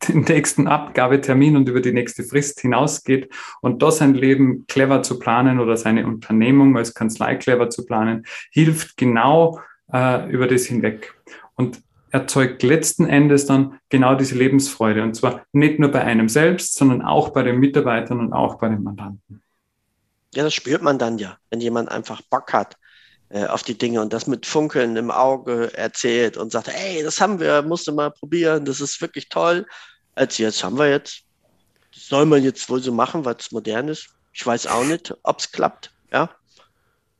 den nächsten Abgabetermin und über die nächste Frist hinausgeht und da sein Leben clever zu planen oder seine Unternehmung als Kanzlei clever zu planen, hilft genau äh, über das hinweg. Und erzeugt letzten Endes dann genau diese Lebensfreude. Und zwar nicht nur bei einem selbst, sondern auch bei den Mitarbeitern und auch bei den Mandanten. Ja, das spürt man dann ja, wenn jemand einfach Bock hat äh, auf die Dinge und das mit Funkeln im Auge erzählt und sagt, hey, das haben wir, musst du mal probieren, das ist wirklich toll. Als jetzt haben wir jetzt, das soll man jetzt wohl so machen, weil es modern ist. Ich weiß auch nicht, ob es klappt. Ja,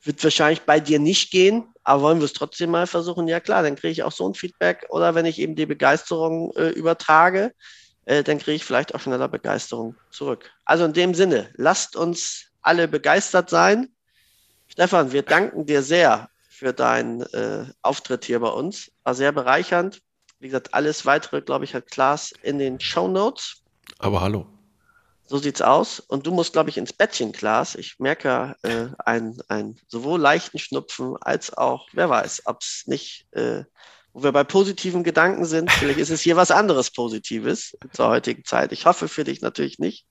wird wahrscheinlich bei dir nicht gehen, aber wollen wir es trotzdem mal versuchen? Ja klar, dann kriege ich auch so ein Feedback. Oder wenn ich eben die Begeisterung äh, übertrage, äh, dann kriege ich vielleicht auch schneller Begeisterung zurück. Also in dem Sinne, lasst uns alle begeistert sein. Stefan, wir danken dir sehr für deinen äh, Auftritt hier bei uns. War sehr bereichernd. Wie gesagt, alles weitere, glaube ich, hat Klaas in den Show Notes. Aber hallo. So sieht's aus. Und du musst, glaube ich, ins Bettchen, Klaas. Ich merke äh, einen, einen sowohl leichten Schnupfen als auch, wer weiß, ob es nicht, äh, wo wir bei positiven Gedanken sind. Vielleicht ist es hier was anderes Positives zur heutigen Zeit. Ich hoffe für dich natürlich nicht.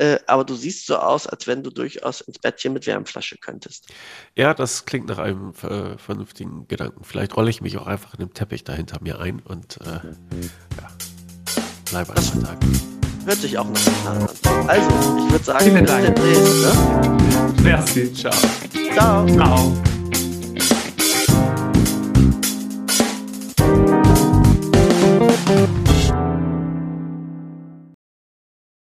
Äh, aber du siehst so aus, als wenn du durchaus ins Bettchen mit Wärmflasche könntest. Ja, das klingt nach einem äh, vernünftigen Gedanken. Vielleicht rolle ich mich auch einfach in dem Teppich dahinter mir ein und äh, ja, bleibe einfach Tag. Hört sich auch nach an. Also, ich würde sagen, Vielen bis demnächst. Ne? Merci, ciao. Ciao. Ciao. ciao.